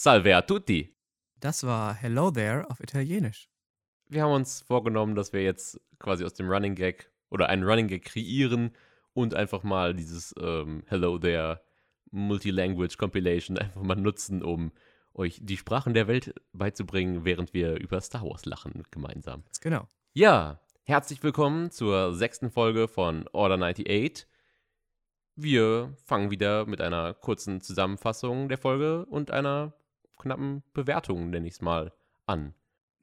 Salve a tutti. Das war Hello There auf Italienisch. Wir haben uns vorgenommen, dass wir jetzt quasi aus dem Running Gag oder einen Running Gag kreieren und einfach mal dieses ähm, Hello There Multilanguage Compilation einfach mal nutzen, um euch die Sprachen der Welt beizubringen, während wir über Star Wars lachen gemeinsam. Genau. Ja, herzlich willkommen zur sechsten Folge von Order 98. Wir fangen wieder mit einer kurzen Zusammenfassung der Folge und einer knappen Bewertung, nenne ich es mal, an.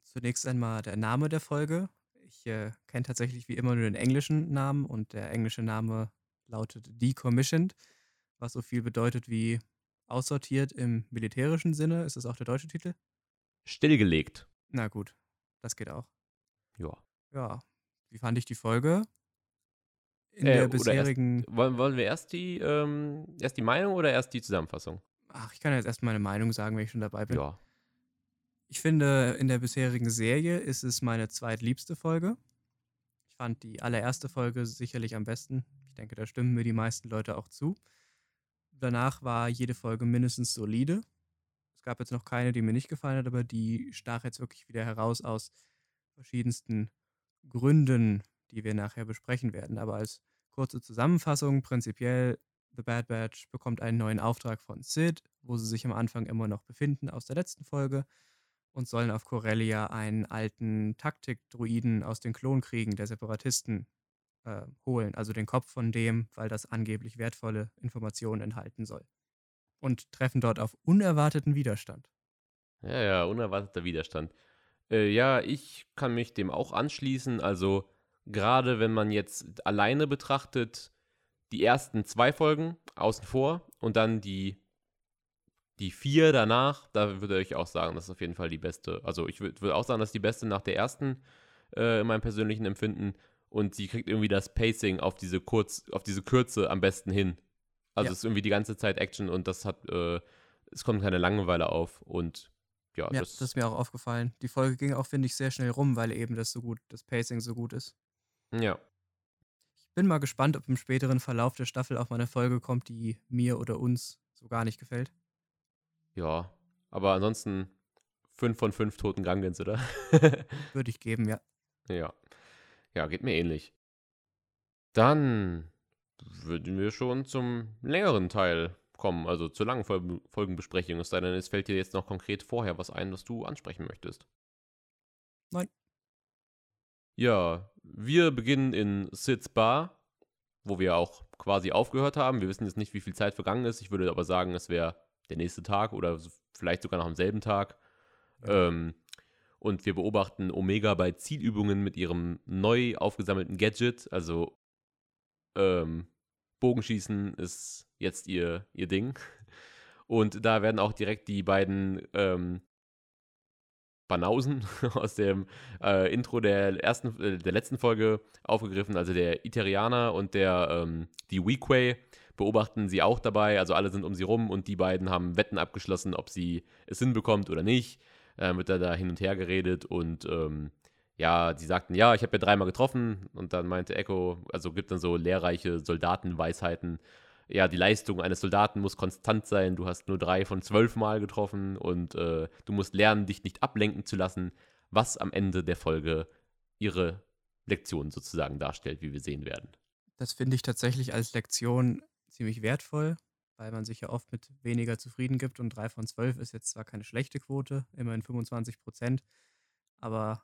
Zunächst einmal der Name der Folge. Ich äh, kenne tatsächlich wie immer nur den englischen Namen und der englische Name lautet Decommissioned, was so viel bedeutet wie aussortiert im militärischen Sinne. Ist das auch der deutsche Titel? Stillgelegt. Na gut, das geht auch. Ja. Ja. Wie fand ich die Folge? In Äh, der bisherigen. Erst, wollen, wollen wir erst die, ähm, erst die Meinung oder erst die Zusammenfassung? Ach, ich kann jetzt erst meine Meinung sagen, wenn ich schon dabei bin. Ja. Ich finde, in der bisherigen Serie ist es meine zweitliebste Folge. Ich fand die allererste Folge sicherlich am besten. Ich denke, da stimmen mir die meisten Leute auch zu. Danach war jede Folge mindestens solide. Es gab jetzt noch keine, die mir nicht gefallen hat, aber die stach jetzt wirklich wieder heraus aus verschiedensten Gründen, die wir nachher besprechen werden. Aber als kurze Zusammenfassung, prinzipiell, The Bad Batch bekommt einen neuen Auftrag von Sid, wo sie sich am Anfang immer noch befinden aus der letzten Folge und sollen auf Corellia einen alten Taktik-Druiden aus den Klonkriegen der Separatisten äh, holen, also den Kopf von dem, weil das angeblich wertvolle Informationen enthalten soll. Und treffen dort auf unerwarteten Widerstand. Ja, ja, unerwarteter Widerstand. Äh, ja, ich kann mich dem auch anschließen. Also, gerade wenn man jetzt alleine betrachtet, die ersten zwei Folgen außen vor und dann die, die vier danach, da würde ich auch sagen, das ist auf jeden Fall die beste. Also, ich würde würd auch sagen, das ist die beste nach der ersten äh, in meinem persönlichen Empfinden. Und sie kriegt irgendwie das Pacing auf diese, Kurz, auf diese Kürze am besten hin. Also, Ja. es ist irgendwie die ganze Zeit Action und das hat, äh, es kommt keine Langeweile auf und ja, Ja, das, das ist mir auch aufgefallen. Die Folge ging auch, finde ich, sehr schnell rum, weil eben das so gut, das Pacing so gut ist. ja. Ich bin mal gespannt, ob im späteren Verlauf der Staffel auch mal eine Folge kommt, die mir oder uns so gar nicht gefällt. Ja, aber ansonsten 5 von 5 toten Gangans, oder? Würde ich geben, ja. ja. Ja, geht mir ähnlich. Dann würden wir schon zum längeren Teil kommen, also zur langen Fol Folgenbesprechung. Es sei denn, es fällt dir jetzt noch konkret vorher was ein, was du ansprechen möchtest. Nein. Ja, wir beginnen in Sid's Bar, wo wir auch quasi aufgehört haben. Wir wissen jetzt nicht, wie viel Zeit vergangen ist. Ich würde aber sagen, es wäre der nächste Tag oder vielleicht sogar noch am selben Tag. Ja. Ähm, und wir beobachten Omega bei Zielübungen mit ihrem neu aufgesammelten Gadget. Also ähm, Bogenschießen ist jetzt ihr, ihr Ding. Und da werden auch direkt die beiden ähm, Banausen aus dem äh, Intro der ersten, äh, der letzten Folge aufgegriffen. Also der Iterianer und der ähm, die Weequay beobachten sie auch dabei. Also alle sind um sie rum und die beiden haben Wetten abgeschlossen, ob sie es hinbekommt oder nicht. Äh, wird da, da hin und her geredet und ähm, ja, die sagten, ja, ich habe ja dreimal getroffen und dann meinte Echo, also gibt dann so lehrreiche Soldatenweisheiten. Ja, die Leistung eines Soldaten muss konstant sein. Du hast nur drei von zwölf Mal getroffen und äh, du musst lernen, dich nicht ablenken zu lassen, was am Ende der Folge ihre Lektion sozusagen darstellt, wie wir sehen werden. Das finde ich tatsächlich als Lektion ziemlich wertvoll, weil man sich ja oft mit weniger zufrieden gibt und 3 von 12 ist jetzt zwar keine schlechte Quote, immerhin 25 Prozent, aber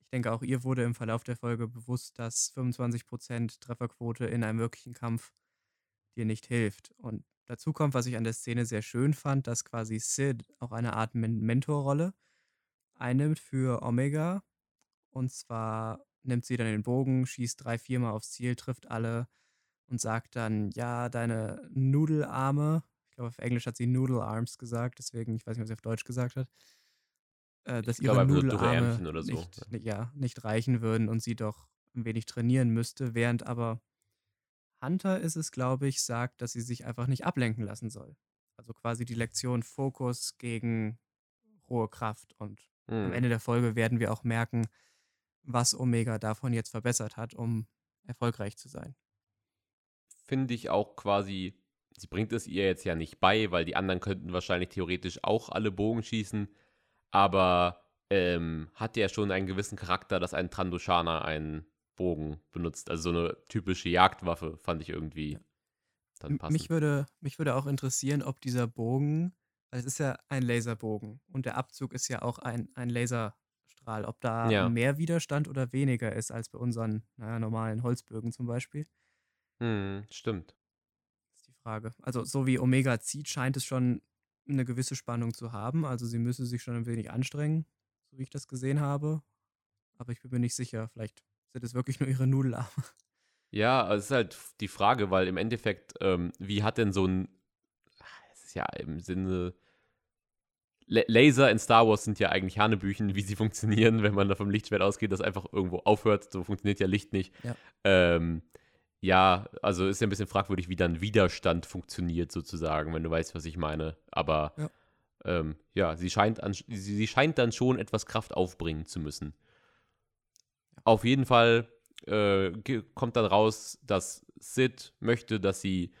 ich denke auch ihr wurde im Verlauf der Folge bewusst, dass 25 Prozent Trefferquote in einem wirklichen Kampf dir nicht hilft. Und dazu kommt, was ich an der Szene sehr schön fand, dass quasi Sid auch eine Art Men Mentorrolle einnimmt für Omega. Und zwar nimmt sie dann den Bogen, schießt drei, viermal aufs Ziel, trifft alle und sagt dann, ja, deine Nudelarme, ich glaube auf Englisch hat sie Noodle Arms gesagt, deswegen, ich weiß nicht, was sie auf Deutsch gesagt hat, äh, dass Ich glaube ihre dürre Nudelarme so, nicht, ni- ja, nicht reichen würden und sie doch ein wenig trainieren müsste, während aber Hunter ist es, glaube ich, sagt, dass sie sich einfach nicht ablenken lassen soll. Also quasi die Lektion Fokus gegen rohe Kraft. Und am Hm. Ende der Folge werden wir auch merken, was Omega davon jetzt verbessert hat, um erfolgreich zu sein. Finde ich auch quasi sie bringt es ihr jetzt ja nicht bei, weil die anderen könnten wahrscheinlich theoretisch auch alle Bogen schießen, aber ähm, hat ja schon einen gewissen Charakter, dass ein Trandoshana einen Bogen benutzt. Also so eine typische Jagdwaffe fand ich irgendwie dann passend. Mich würde, mich würde auch interessieren, ob dieser Bogen, weil es ist ja ein Laserbogen und der Abzug ist ja auch ein, ein Laserstrahl, ob da Ja. mehr Widerstand oder weniger ist als bei unseren naja, normalen Holzbögen zum Beispiel. Hm, stimmt. ist die Frage. Also so wie Omega zieht, scheint es schon eine gewisse Spannung zu haben. Also sie müsse sich schon ein wenig anstrengen, so wie ich das gesehen habe. Aber ich bin mir nicht sicher. Vielleicht sind es wirklich nur ihre Nudelarme. Ja, also es ist halt die Frage, weil im Endeffekt, ähm, wie hat denn so ein, es ist ja im Sinne, La Laser in Star Wars sind ja eigentlich Hanebüchen, wie sie funktionieren, wenn man da vom Lichtschwert ausgeht, das einfach irgendwo aufhört. So funktioniert ja Licht nicht. Ja. Ähm, ja, also ist ja ein bisschen fragwürdig, wie dann Widerstand funktioniert, sozusagen, wenn du weißt, was ich meine. Aber Ja. ähm, ja, sie scheint, an, sie, sie scheint dann schon etwas Kraft aufbringen zu müssen. Auf jeden Fall äh, kommt dann raus, dass Sid möchte, dass sie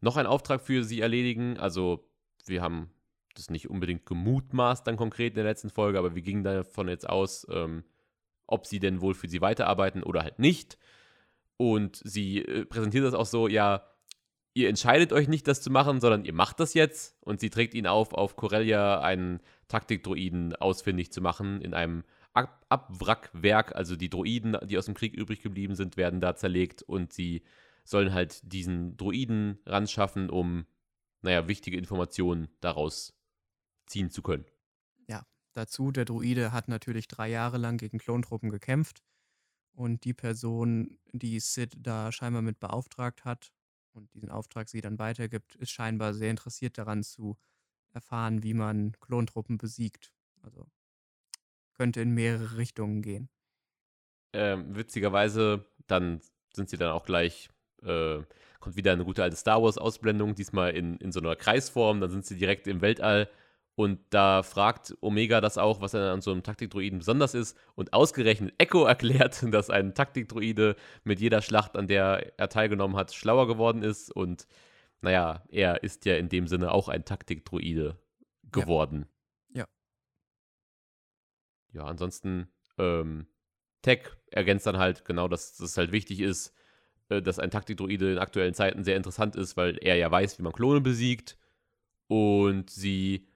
noch einen Auftrag für sie erledigen. Also, wir haben das nicht unbedingt gemutmaßt dann konkret in der letzten Folge, aber wir gingen davon jetzt aus, ähm, ob sie denn wohl für sie weiterarbeiten oder halt nicht. Und sie äh, präsentiert das auch so, ja, ihr entscheidet euch nicht, das zu machen, sondern ihr macht das jetzt. Und sie trägt ihn auf, auf Corellia einen Taktikdroiden ausfindig zu machen in einem Ab Abwrackwerk. Also die Droiden, die aus dem Krieg übrig geblieben sind, werden da zerlegt und sie sollen halt diesen Droiden ranschaffen, um, naja, wichtige Informationen daraus ziehen zu können. Dazu, der Druide hat natürlich drei Jahre lang gegen Klontruppen gekämpft. Und die Person, die Sid da scheinbar mit beauftragt hat und diesen Auftrag sie dann weitergibt, ist scheinbar sehr interessiert daran zu erfahren, wie man Klontruppen besiegt. Also könnte in mehrere Richtungen gehen. ähm, witzigerweise, dann sind sie dann auch gleich, äh, kommt wieder eine gute alte Star Wars-Ausblendung, diesmal in, in so einer Kreisform, dann sind sie direkt im Weltall und da fragt Omega das auch, was an so einem Taktikdroiden besonders ist und ausgerechnet Echo erklärt, dass ein Taktikdroide mit jeder Schlacht, an der er teilgenommen hat, schlauer geworden ist und naja, er ist ja in dem Sinne auch ein Taktikdroide geworden. Ja. Ja, ansonsten, ähm, Tech ergänzt dann halt genau, dass es halt wichtig ist, äh, dass ein Taktikdroide in aktuellen Zeiten sehr interessant ist, weil er ja weiß, wie man Klone besiegt. Und sie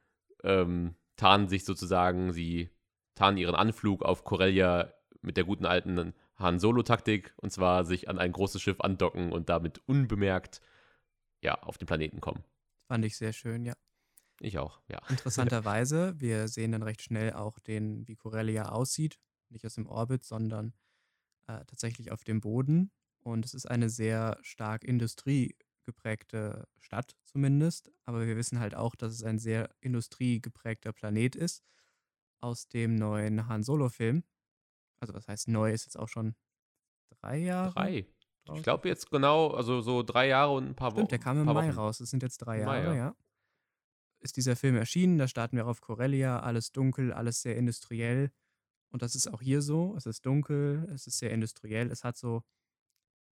ähm, tarnen sich sozusagen, sie tarnen ihren Anflug auf Corellia mit der guten alten Han Solo-Taktik und zwar sich an ein großes Schiff andocken und damit unbemerkt ja, auf den Planeten kommen. Fand ich sehr schön, ja. Ich auch, ja. Interessanterweise, wir sehen dann recht schnell auch den, wie Corellia aussieht. Nicht aus dem Orbit, sondern äh, tatsächlich auf dem Boden. Und es ist eine sehr stark industriegeprägte Stadt zumindest. Aber wir wissen halt auch, dass es ein sehr industriegeprägter Planet ist. Aus dem neuen Han Solo-Film. Also was heißt neu, ist jetzt auch schon drei Jahre. Drei. draußen. Ich glaube jetzt genau, also so drei Jahre und ein paar Wochen. Stimmt, der kam im Mai Wochen. raus. Es sind jetzt drei Im Mai, Jahre, ja. ja. Ist dieser Film erschienen, da starten wir auf Corellia, alles dunkel, alles sehr industriell. Und das ist auch hier so. Es ist dunkel, es ist sehr industriell. Es hat so,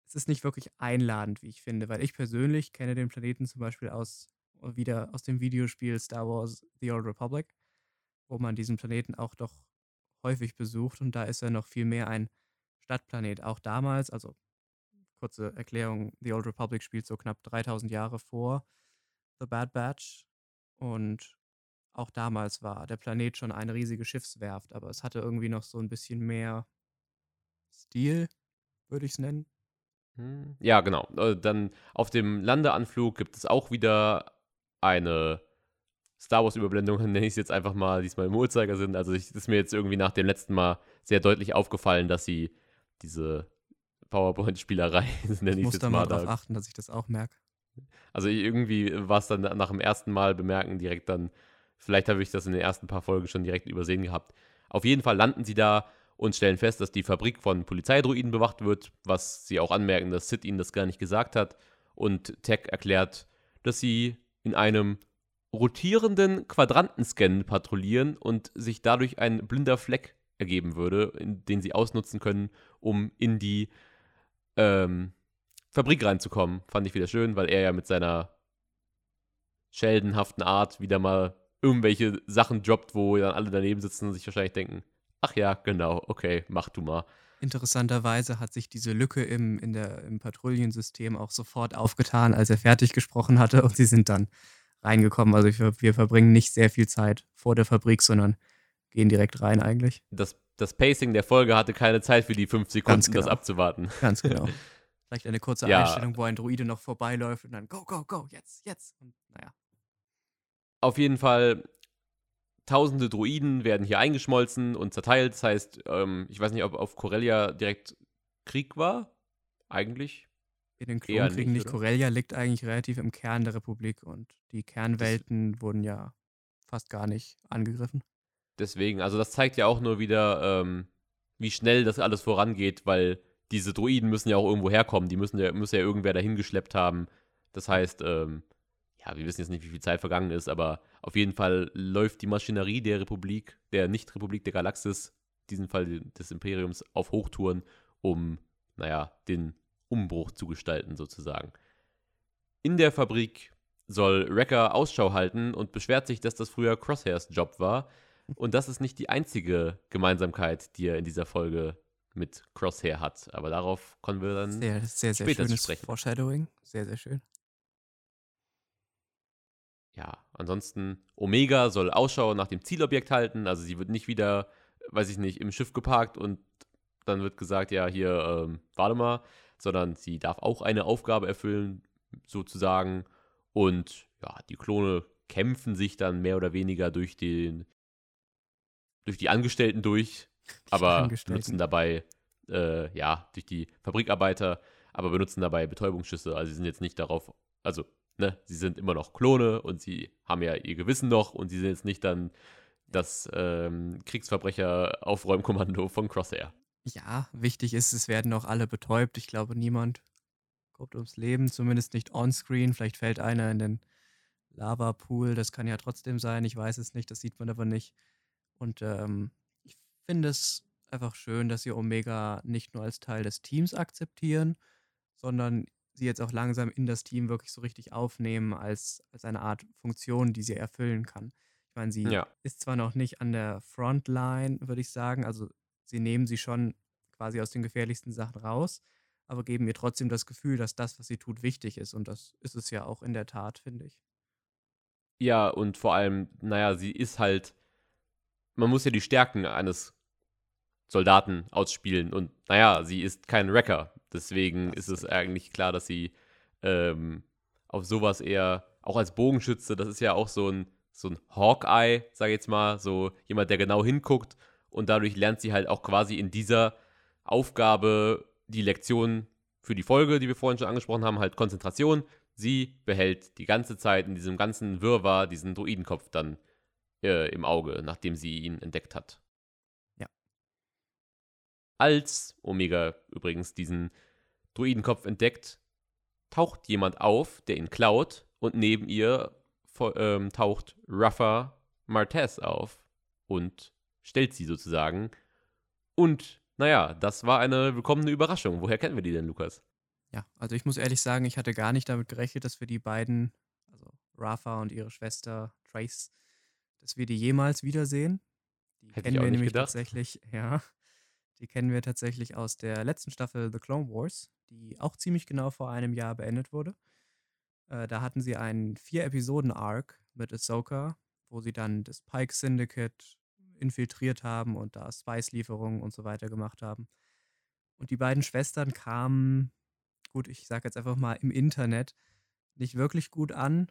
es ist nicht wirklich einladend, wie ich finde, weil ich persönlich kenne den Planeten zum Beispiel aus, wieder aus dem Videospiel Star Wars The Old Republic, wo man diesen Planeten auch doch häufig besucht und da ist er noch viel mehr ein Stadtplanet. Auch damals, also kurze Erklärung, The Old Republic spielt so knapp 3000 Jahre vor The Bad Batch und auch damals war der Planet schon eine riesige Schiffswerft, aber es hatte irgendwie noch so ein bisschen mehr Stil, würde ich es nennen. Hm, Ja, genau. Äh, Dann auf dem Landeanflug gibt es auch wieder eine Star Wars-Überblendung, nenne ich es jetzt einfach mal, diesmal im Uhrzeigersinn. Also es ist mir jetzt irgendwie nach dem letzten Mal sehr deutlich aufgefallen, dass sie diese PowerPoint-Spielerei, nenne Ich ich es muss jetzt da mal, mal drauf da achten, dass ich das auch merke. Also irgendwie war es dann nach dem ersten Mal bemerken direkt dann, vielleicht habe ich das in den ersten paar Folgen schon direkt übersehen gehabt. Auf jeden Fall landen sie da und stellen fest, dass die Fabrik von Polizeidruiden bewacht wird, was sie auch anmerken, dass Sid ihnen das gar nicht gesagt hat. Und Tech erklärt, dass sie in einem rotierenden Quadrantenscan patrouillieren und sich dadurch ein blinder Fleck ergeben würde, den sie ausnutzen können, um in die ähm, Fabrik reinzukommen. Fand ich wieder schön, weil er ja mit seiner scheldenhaften Art wieder mal irgendwelche Sachen droppt, wo dann alle daneben sitzen und sich wahrscheinlich denken, ach ja, genau, okay, mach du mal. Interessanterweise hat sich diese Lücke im, in der, im Patrouillensystem auch sofort aufgetan, als er fertig gesprochen hatte und sie sind dann reingekommen. Also wir, wir verbringen nicht sehr viel Zeit vor der Fabrik, sondern gehen direkt rein eigentlich. Das, das Pacing der Folge hatte keine Zeit für die fünf Sekunden, genau. das abzuwarten. Ganz genau. Vielleicht eine kurze ja. Einstellung, wo ein Druide noch vorbeiläuft und dann go, go, go, jetzt, jetzt. Und naja. Auf jeden Fall, tausende Druiden werden hier eingeschmolzen und zerteilt. Das heißt, ähm, ich weiß nicht, ob auf Corellia direkt Krieg war. Eigentlich. In den Klonkriegen nicht. nicht. Corellia liegt eigentlich relativ im Kern der Republik und die Kernwelten das wurden ja fast gar nicht angegriffen. Deswegen, also das zeigt ja auch nur wieder, ähm, wie schnell das alles vorangeht, weil diese Druiden müssen ja auch irgendwo herkommen. Die müssen ja, muss ja irgendwer dahin geschleppt haben. Das heißt, ähm, ja, wir wissen jetzt nicht, wie viel Zeit vergangen ist, aber auf jeden Fall läuft die Maschinerie der Republik, der Nicht-Republik der Galaxis, in diesem Fall des Imperiums, auf Hochtouren, um, naja, den Umbruch zu gestalten, sozusagen. In der Fabrik soll Wrecker Ausschau halten und beschwert sich, dass das früher Crosshairs Job war. Und das ist nicht die einzige Gemeinsamkeit, die er in dieser Folge mit Crosshair hat. Aber darauf können wir dann sehr, sehr, sehr später schönes sprechen. Foreshadowing. Sehr, sehr schön. Ja, ansonsten Omega soll Ausschau nach dem Zielobjekt halten. Also sie wird nicht wieder, weiß ich nicht, im Schiff geparkt und dann wird gesagt, ja, hier, ähm, warte mal, sondern sie darf auch eine Aufgabe erfüllen, sozusagen. Und ja, die Klone kämpfen sich dann mehr oder weniger durch den durch die Angestellten durch, aber benutzen dabei, äh, ja, durch die Fabrikarbeiter, aber benutzen dabei Betäubungsschüsse. Also sie sind jetzt nicht darauf, also, ne, sie sind immer noch Klone und sie haben ja ihr Gewissen noch und sie sind jetzt nicht dann das ähm, Kriegsverbrecher-Aufräumkommando von Crosshair. Ja, wichtig ist, es werden auch alle betäubt. Ich glaube, niemand kommt ums Leben, zumindest nicht onscreen. Vielleicht fällt einer in den Lava-Pool, das kann ja trotzdem sein, ich weiß es nicht, das sieht man aber nicht. Und ähm, finde es einfach schön, dass sie Omega nicht nur als Teil des Teams akzeptieren, sondern sie jetzt auch langsam in das Team wirklich so richtig aufnehmen als, als eine Art Funktion, die sie erfüllen kann. Ich meine, sie ja. ist zwar noch nicht an der Frontline, würde ich sagen, also sie nehmen sie schon quasi aus den gefährlichsten Sachen raus, aber geben ihr trotzdem das Gefühl, dass das, was sie tut, wichtig ist. Und das ist es ja auch in der Tat, finde ich. Ja, und vor allem, naja, sie ist halt man muss ja die Stärken eines Soldaten ausspielen. Und naja, sie ist kein Wrecker. Deswegen ist es eigentlich klar, dass sie ähm, auf sowas eher, auch als Bogenschütze, das ist ja auch so ein, so ein Hawkeye, sag ich jetzt mal, so jemand, der genau hinguckt. Und dadurch lernt sie halt auch quasi in dieser Aufgabe die Lektion für die Folge, die wir vorhin schon angesprochen haben, halt Konzentration. Sie behält die ganze Zeit in diesem ganzen Wirrwarr diesen Druidenkopf dann äh, im Auge, nachdem sie ihn entdeckt hat. Ja. Als Omega übrigens diesen Druidenkopf entdeckt, taucht jemand auf, der ihn klaut, und neben ihr ähm, taucht Rafa Martez auf und stellt sie sozusagen. Und naja, das war eine willkommene Überraschung. Woher kennen wir die denn, Lukas? Ja, also ich muss ehrlich sagen, ich hatte gar nicht damit gerechnet, dass wir die beiden, also Rafa und ihre Schwester Trace, dass wir die jemals wiedersehen. Die Hätte kennen wir nämlich gedacht. tatsächlich, ja. Die kennen wir tatsächlich aus der letzten Staffel The Clone Wars, die auch ziemlich genau vor einem Jahr beendet wurde. Äh, da hatten sie einen Vier-Episoden-Arc mit Ahsoka, wo sie dann das Pike Syndicate infiltriert haben und da Spice-Lieferungen und so weiter gemacht haben. Und die beiden Schwestern kamen, gut, ich sage jetzt einfach mal im Internet, nicht wirklich gut an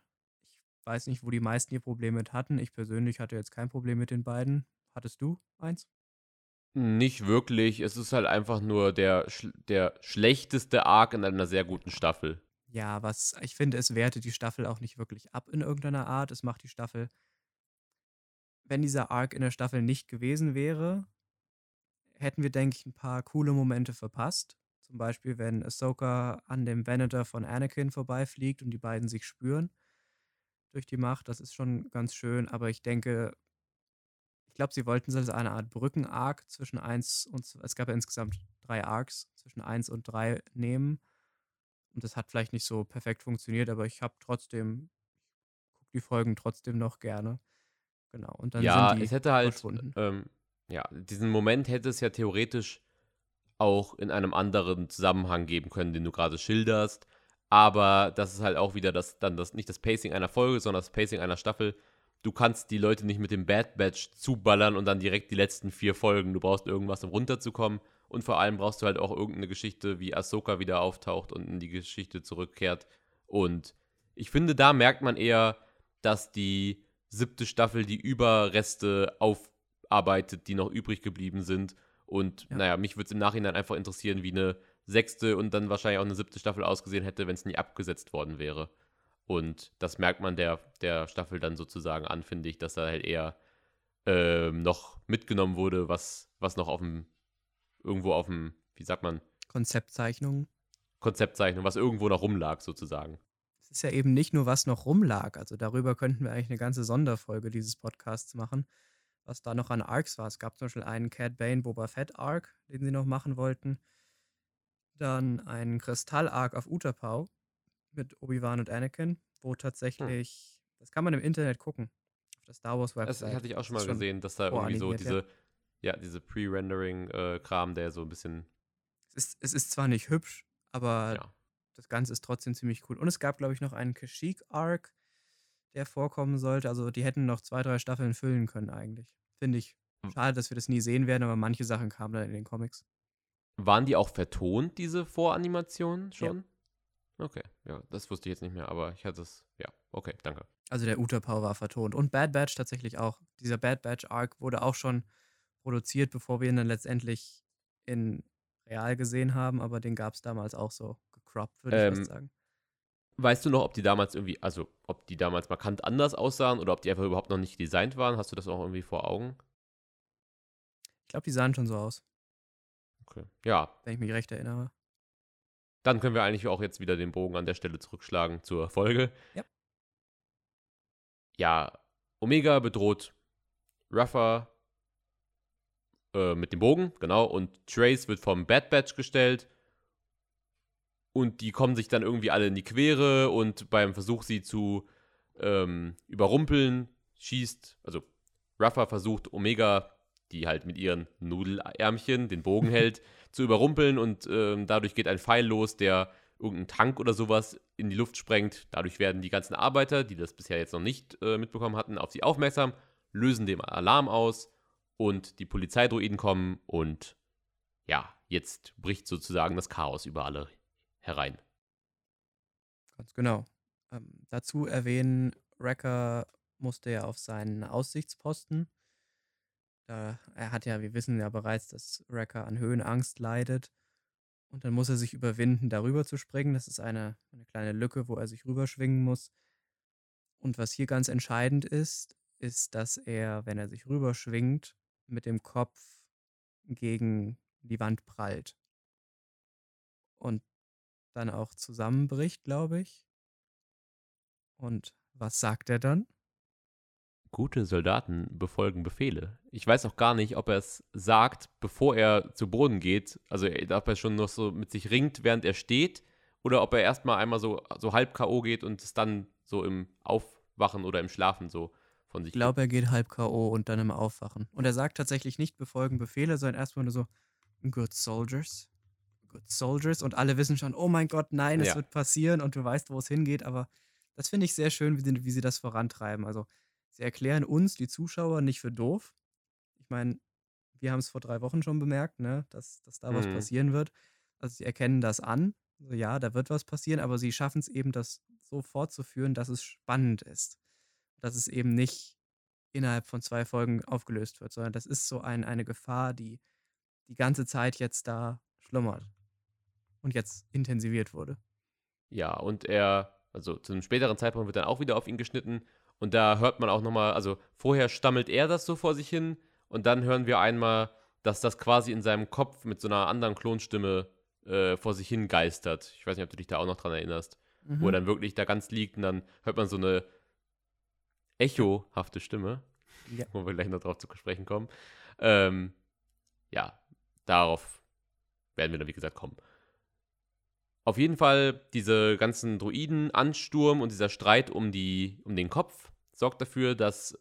weiß nicht, wo die meisten ihr Problem mit hatten. Ich persönlich hatte jetzt kein Problem mit den beiden. Hattest du eins? Nicht wirklich. Es ist halt einfach nur der, der schlechteste Arc in einer sehr guten Staffel. Ja, was ich finde, es wertet die Staffel auch nicht wirklich ab in irgendeiner Art. Es macht die Staffel. Wenn dieser Arc in der Staffel nicht gewesen wäre, hätten wir, denke ich, ein paar coole Momente verpasst. Zum Beispiel, wenn Ahsoka an dem Venator von Anakin vorbeifliegt und die beiden sich spüren durch die Macht. Das ist schon ganz schön, aber ich denke, ich glaube, sie wollten so eine Art Brücken-Arc zwischen 1 und es gab ja insgesamt drei Arcs zwischen 1 und 3 nehmen. Und das hat vielleicht nicht so perfekt funktioniert, aber ich habe trotzdem, die Folgen trotzdem noch gerne. Genau. Und dann Ja, sind die es hätte halt, ähm, ja, diesen Moment hätte es ja theoretisch auch in einem anderen Zusammenhang geben können, den du gerade schilderst. Aber das ist halt auch wieder das, dann das, nicht das Pacing einer Folge, sondern das Pacing einer Staffel. Du kannst die Leute nicht mit dem Bad Batch zuballern und dann direkt die letzten vier Folgen. Du brauchst irgendwas, um runterzukommen. Und vor allem brauchst du halt auch irgendeine Geschichte, wie Ahsoka wieder auftaucht und in die Geschichte zurückkehrt. Und ich finde, da merkt man eher, dass die siebte Staffel die Überreste aufarbeitet, die noch übrig geblieben sind. Und Ja. naja, mich würde es im Nachhinein einfach interessieren, wie eine sechste und dann wahrscheinlich auch eine siebte Staffel ausgesehen hätte, wenn es nie abgesetzt worden wäre. Und das merkt man der, der Staffel dann sozusagen an, finde ich, dass da halt eher ähm, noch mitgenommen wurde, was, was noch auf dem, irgendwo auf dem, wie sagt man, Konzeptzeichnungen. Konzeptzeichnung, was irgendwo noch rumlag sozusagen. Es ist ja eben nicht nur, was noch rumlag. Also darüber könnten wir eigentlich eine ganze Sonderfolge dieses Podcasts machen, was da noch an Arcs war. Es gab zum Beispiel einen Cat Bane Boba Fett Arc, den sie noch machen wollten. Dann einen Kristall-Arc auf Utapau mit Obi-Wan und Anakin, wo tatsächlich, das kann man im Internet gucken, auf der Star Wars Das Website. hatte ich auch schon Das mal ist gesehen, dass da irgendwie so diese, ja, diese Pre-Rendering-Kram, der so ein bisschen, Es ist, es ist zwar nicht hübsch, aber ja. das Ganze ist trotzdem ziemlich cool. Und es gab, glaube ich, noch einen Kashyyyk-Arc, der vorkommen sollte. Also die hätten noch zwei, drei Staffeln füllen können eigentlich. Finde ich. Hm. Schade, dass wir das nie sehen werden, aber manche Sachen kamen dann in den Comics. Waren die auch vertont, diese Voranimationen schon? Okay, ja, das wusste ich jetzt nicht mehr, aber ich hatte es, ja, okay, danke. Also der Utapau war vertont. Und Bad Batch tatsächlich auch. Dieser Bad Batch Arc wurde auch schon produziert, bevor wir ihn dann letztendlich in real gesehen haben, aber den gab es damals auch so gecroppt, würde ich Ähm, fast sagen. Weißt du noch, ob die damals irgendwie, also ob die damals markant anders aussahen oder ob die einfach überhaupt noch nicht designt waren? Hast du das auch irgendwie vor Augen? Ich glaube, die sahen schon so aus, Okay. Ja, wenn ich mich recht erinnere. dann können wir eigentlich auch jetzt wieder den Bogen an der Stelle zurückschlagen zur Folge. Ja. Ja, Omega bedroht Ruffer äh, mit dem Bogen, genau, und Trace wird vom Bad Batch gestellt. Und die kommen sich dann irgendwie alle in die Quere und beim Versuch, sie zu ähm, überrumpeln, schießt, also Ruffer versucht Omega, die halt mit ihren Nudelärmchen den Bogen hält, zu überrumpeln und ähm, dadurch geht ein Pfeil los, der irgendeinen Tank oder sowas in die Luft sprengt. Dadurch werden die ganzen Arbeiter, die das bisher jetzt noch nicht äh, mitbekommen hatten, auf sie aufmerksam, lösen den Alarm aus und die Polizeidroiden kommen und ja, jetzt bricht sozusagen das Chaos über alle herein. Ganz genau. Ähm, dazu erwähnen, Wrecker musste ja auf seinen Aussichtsposten. Da, er hat ja, wir wissen ja bereits, dass Wrecker an Höhenangst leidet. Und dann muss er sich überwinden, darüber zu springen. Das ist eine, eine kleine Lücke, wo er sich rüberschwingen muss. Und was hier ganz entscheidend ist, ist, dass er, wenn er sich rüberschwingt, mit dem Kopf gegen die Wand prallt. Und dann auch zusammenbricht, glaube ich. Und was sagt er dann? Gute Soldaten befolgen Befehle. Ich weiß auch gar nicht, ob er es sagt, bevor er zu Boden geht. Also ob er schon noch so mit sich ringt, während er steht, oder ob er erstmal einmal so, so halb K.O. geht und es dann so im Aufwachen oder im Schlafen so von sich Ich glaube, er geht halb K.O. und dann im Aufwachen. Und er sagt tatsächlich nicht befolgen Befehle, sondern erstmal nur so, good soldiers. Good soldiers. Und alle wissen schon, oh mein Gott, nein, es Ja. wird passieren und du weißt, wo es hingeht. Aber das finde ich sehr schön, wie sie, wie sie das vorantreiben. Also, sie erklären uns, die Zuschauer, nicht für doof. Ich meine, wir haben es vor drei Wochen schon bemerkt, ne, dass, dass da was Mhm. passieren wird. Also, sie erkennen das an. So, ja, da wird was passieren, aber sie schaffen es eben, das so fortzuführen, dass es spannend ist. Dass es eben nicht innerhalb von zwei Folgen aufgelöst wird, sondern das ist so ein, eine Gefahr, die die ganze Zeit jetzt da schlummert und jetzt intensiviert wurde. Ja, und er, also zu einem späteren Zeitpunkt wird dann auch wieder auf ihn geschnitten. Und da hört man auch nochmal, also vorher stammelt er das so vor sich hin. Und dann hören wir einmal, dass das quasi in seinem Kopf mit so einer anderen Klonstimme äh, vor sich hin geistert. Ich weiß nicht, ob du dich da auch noch dran erinnerst. Wo er Mhm. dann wirklich da ganz liegt und dann hört man so eine echohafte Stimme. Ja. Wo wir gleich noch drauf zu sprechen kommen. Ähm, ja, darauf werden wir dann, wie gesagt, kommen. Auf jeden Fall, diese ganzen Druiden-Ansturm und dieser Streit um, die, um den Kopf sorgt dafür, dass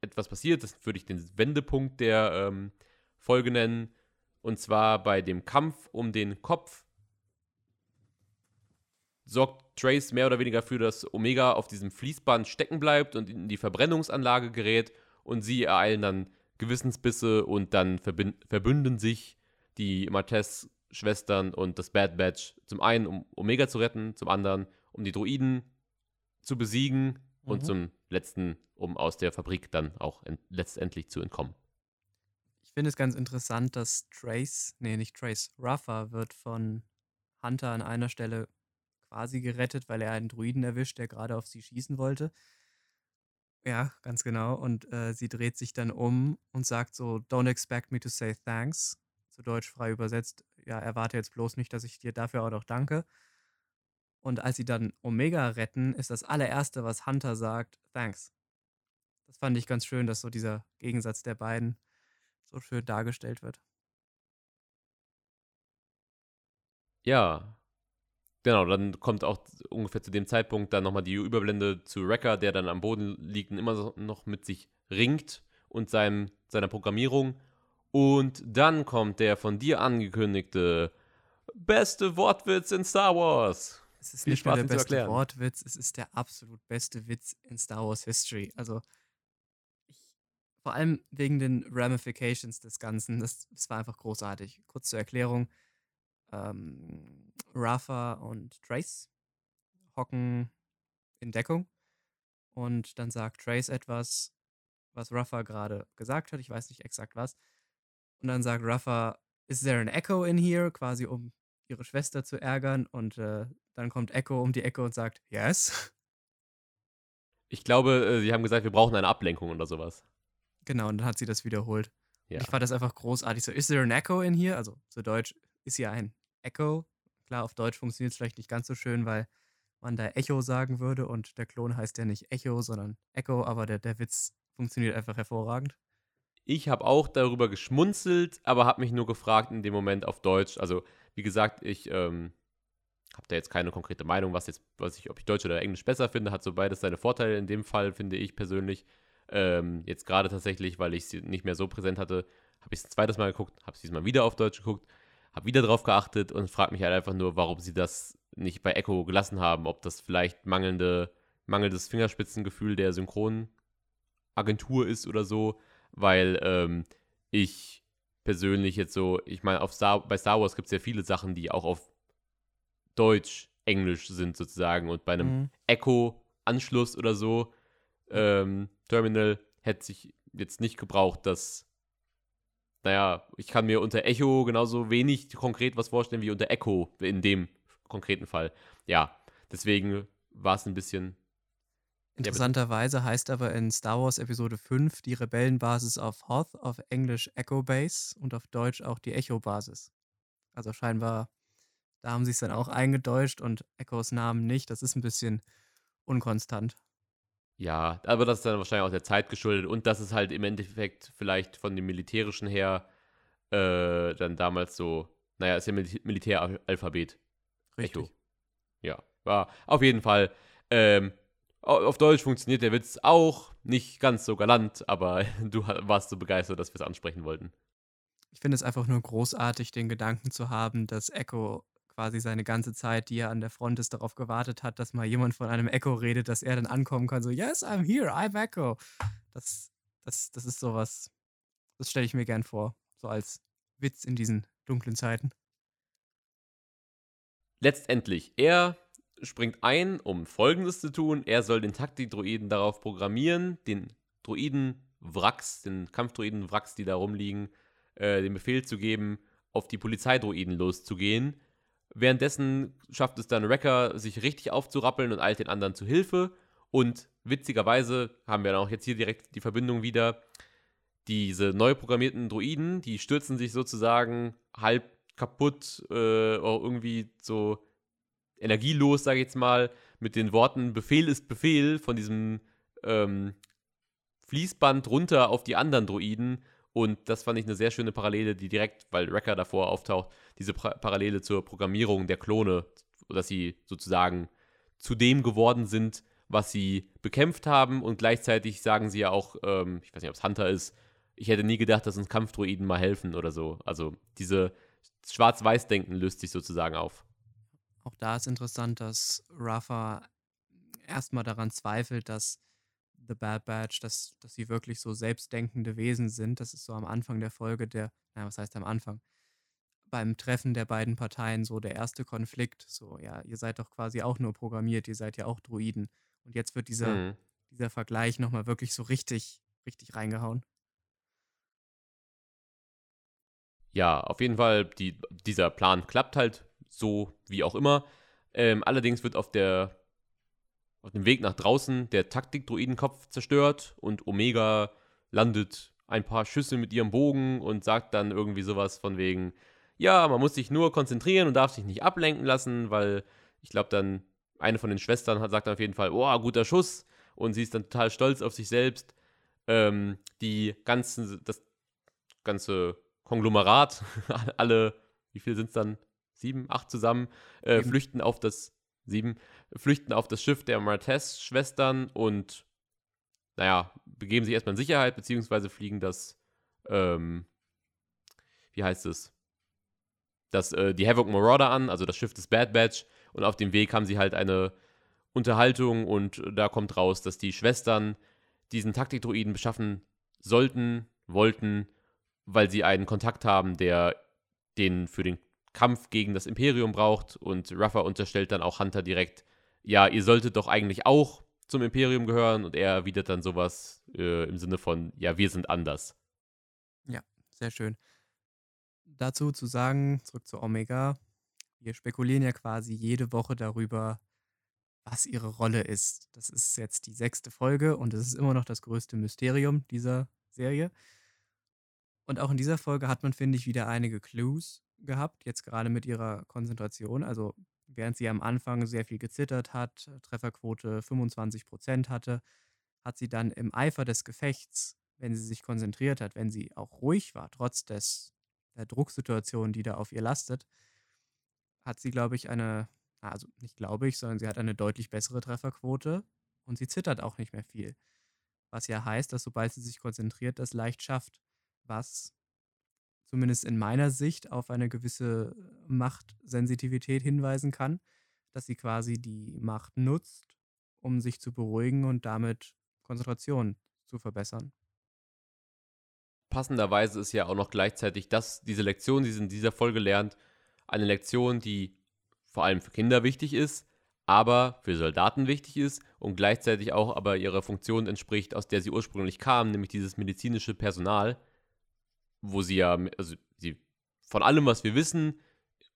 etwas passiert. Das würde ich den Wendepunkt der ähm, Folge nennen. Und zwar bei dem Kampf um den Kopf sorgt Trace mehr oder weniger dafür, dass Omega auf diesem Fließband stecken bleibt und in die Verbrennungsanlage gerät und sie ereilen dann Gewissensbisse und dann verbünden sich die Martez-Schwestern und das Bad Batch zum einen, um Omega zu retten, zum anderen, um die Droiden zu besiegen mhm. und zum letzten, um aus der Fabrik dann auch letztendlich zu entkommen. Ich finde es ganz interessant, dass Trace, nee, nicht Trace, Ruffer wird von Hunter an einer Stelle quasi gerettet, weil er einen Druiden erwischt, der gerade auf sie schießen wollte. Ja, ganz genau. Und äh, sie dreht sich dann um und sagt so, Don't expect me to say thanks. Zu Deutsch frei übersetzt, ja, erwarte jetzt bloß nicht, dass ich dir dafür auch noch danke. Und als sie dann Omega retten, ist das allererste, was Hunter sagt, thanks. Das fand ich ganz schön, dass so dieser Gegensatz der beiden so schön dargestellt wird. Ja, Genau, dann kommt auch ungefähr zu dem Zeitpunkt dann nochmal die Überblende zu Wrecker, der dann am Boden liegt und immer noch mit sich ringt und seinem, seiner Programmierung. Und dann kommt der von dir angekündigte beste Wortwitz in Star Wars. Es ist Viel nicht Spaß, nur der beste Wortwitz, es ist der absolut beste Witz in Star Wars History. Also ich, vor allem wegen den Ramifications des Ganzen, das, das war einfach großartig. Kurz zur Erklärung ähm, Rafa und Trace hocken in Deckung und dann sagt Trace etwas, was Rafa gerade gesagt hat. Ich weiß nicht exakt was. Und dann sagt Rafa, is there an echo in here? Quasi um ihre Schwester zu ärgern. Und äh, dann kommt Echo um die Ecke und sagt, yes. Ich glaube, äh, sie haben gesagt, wir brauchen eine Ablenkung oder sowas. Genau, und dann hat sie das wiederholt. Ja. Ich fand das einfach großartig. So, is there an echo in here? Also zu Deutsch, ist hier ein Echo. Klar, auf Deutsch funktioniert es vielleicht nicht ganz so schön, weil man da Echo sagen würde und der Klon heißt ja nicht Echo, sondern Echo, aber der, der Witz funktioniert einfach hervorragend. Ich habe auch darüber geschmunzelt, aber habe mich nur gefragt in dem Moment auf Deutsch. Also, wie gesagt, ich ähm, habe da jetzt keine konkrete Meinung, was jetzt, was ich, ob ich Deutsch oder Englisch besser finde, hat so beides seine Vorteile. In dem Fall finde ich persönlich. Ähm, jetzt gerade tatsächlich, weil ich es nicht mehr so präsent hatte, habe ich es ein zweites Mal geguckt, habe es diesmal wieder auf Deutsch geguckt habe wieder drauf geachtet und frage mich halt einfach nur, warum sie das nicht bei Echo gelassen haben. Ob das vielleicht mangelnde, mangelndes Fingerspitzengefühl der Synchronagentur ist oder so, weil ähm, ich persönlich jetzt so, ich meine, Star, bei Star Wars gibt es ja viele Sachen, die auch auf Deutsch, Englisch sind sozusagen und bei einem mhm. Echo-Anschluss oder so, ähm, Terminal, hätte sich jetzt nicht gebraucht, dass naja, ich kann mir unter Echo genauso wenig konkret was vorstellen wie unter Echo in dem konkreten Fall. Ja, deswegen war es ein bisschen. Interessanterweise heißt aber in Star Wars Episode 5 die Rebellenbasis auf Hoth, auf Englisch Echo Base und auf Deutsch auch die Echo-Basis. Also scheinbar, da haben sie es dann auch eingedeutscht und Echos Namen nicht. Das ist ein bisschen unkonstant. Ja, aber das ist dann wahrscheinlich auch der Zeit geschuldet und dass es halt im Endeffekt vielleicht von dem Militärischen her äh, dann damals so, naja, ist ja Mil Militäralphabet. Richtig. Echo. Ja, war auf jeden Fall. Ähm, auf Deutsch funktioniert der Witz auch, nicht ganz so galant, aber du warst so begeistert, dass wir es ansprechen wollten. Ich finde es einfach nur großartig, den Gedanken zu haben, dass Echo quasi seine ganze Zeit, die er an der Front ist, darauf gewartet hat, dass mal jemand von einem Echo redet, dass er dann ankommen kann, so, yes, I'm here, I'm Echo. Das, das, das ist sowas, das stelle ich mir gern vor, so als Witz in diesen dunklen Zeiten. Letztendlich, er springt ein, um Folgendes zu tun. Er soll den Taktikdroiden darauf programmieren, den Droiden-Wracks, den Kampfdroiden-Wracks, die da rumliegen, äh, den Befehl zu geben, auf die Polizeidroiden loszugehen Währenddessen schafft es dann Wrecker, sich richtig aufzurappeln und eilt den anderen zu Hilfe. Und witzigerweise haben wir dann auch jetzt hier direkt die Verbindung wieder. Diese neu programmierten Droiden, die stürzen sich sozusagen halb kaputt, äh, irgendwie so energielos, sage ich jetzt mal, mit den Worten Befehl ist Befehl von diesem ähm, Fließband runter auf die anderen Droiden und das fand ich eine sehr schöne Parallele, die direkt, weil Wrecker davor auftaucht, diese Parallele zur Programmierung der Klone dass sie sozusagen zu dem geworden sind, was sie bekämpft haben. Und gleichzeitig sagen sie ja auch, ähm, ich weiß nicht, ob es Hunter ist, ich hätte nie gedacht, dass uns Kampfdroiden mal helfen oder so. Also diese Schwarz-Weiß-Denken löst sich sozusagen auf. Auch da ist interessant, dass Rafa erstmal daran zweifelt, dass The Bad Batch, dass, dass sie wirklich so selbstdenkende Wesen sind. Das ist so am Anfang der Folge der, na, was heißt am Anfang? Beim Treffen der beiden Parteien so der erste Konflikt. So, ja, ihr seid doch quasi auch nur programmiert, ihr seid ja auch Druiden. Und jetzt wird dieser, mhm. dieser Vergleich nochmal wirklich so richtig, richtig reingehauen. Ja, auf jeden Fall, die, dieser Plan klappt halt so wie auch immer. Ähm, allerdings wird auf der auf dem Weg nach draußen der Taktik-Druidenkopf zerstört und Omega landet ein paar Schüsse mit ihrem Bogen und sagt dann irgendwie sowas von wegen, ja, man muss sich nur konzentrieren und darf sich nicht ablenken lassen, weil ich glaube dann eine von den Schwestern hat, sagt dann auf jeden Fall, oh, guter Schuss und sie ist dann total stolz auf sich selbst. Ähm, die ganzen, das ganze Konglomerat, alle, wie viel sind es dann? Sieben, acht zusammen, äh, flüchten auf das sieben, flüchten auf das Schiff der Martez-Schwestern und, naja, begeben sich erstmal in Sicherheit, beziehungsweise fliegen das, ähm, wie heißt es? Das, äh, die Havoc Marauder an, also das Schiff des Bad Batch. Und auf dem Weg haben sie halt eine Unterhaltung und da kommt raus, dass die Schwestern diesen Taktikdroiden beschaffen sollten, wollten, weil sie einen Kontakt haben, der den für den Kampf gegen das Imperium braucht. Und Ruffer unterstellt dann auch Hunter direkt, ja, ihr solltet doch eigentlich auch zum Imperium gehören. Und er erwidert dann sowas äh, im Sinne von, ja, wir sind anders. Ja, sehr schön. Dazu zu sagen, zurück zu Omega, wir spekulieren ja quasi jede Woche darüber, was ihre Rolle ist. Das ist jetzt die sechste Folge und es ist immer noch das größte Mysterium dieser Serie. Und auch in dieser Folge hat man, finde ich, wieder einige Clues gehabt, jetzt gerade mit ihrer Konzentration. Also während sie am Anfang sehr viel gezittert hat, Trefferquote 25 Prozent hatte, hat sie dann im Eifer des Gefechts, wenn sie sich konzentriert hat, wenn sie auch ruhig war, trotz des, der Drucksituation, die da auf ihr lastet, hat sie, glaube ich, eine, also nicht glaube ich, sondern sie hat eine deutlich bessere Trefferquote und sie zittert auch nicht mehr viel. Was ja heißt, dass sobald sie sich konzentriert, das leicht schafft, was zumindest in meiner Sicht, auf eine gewisse Machtsensitivität hinweisen kann, dass sie quasi die Macht nutzt, um sich zu beruhigen und damit Konzentration zu verbessern. Passenderweise ist ja auch noch gleichzeitig das, diese Lektion, die sie in dieser Folge lernt, eine Lektion, die vor allem für Kinder wichtig ist, aber für Soldaten wichtig ist und gleichzeitig auch aber ihrer Funktion entspricht, aus der sie ursprünglich kam, nämlich dieses medizinische Personal, wo sie ja, also sie, von allem, was wir wissen,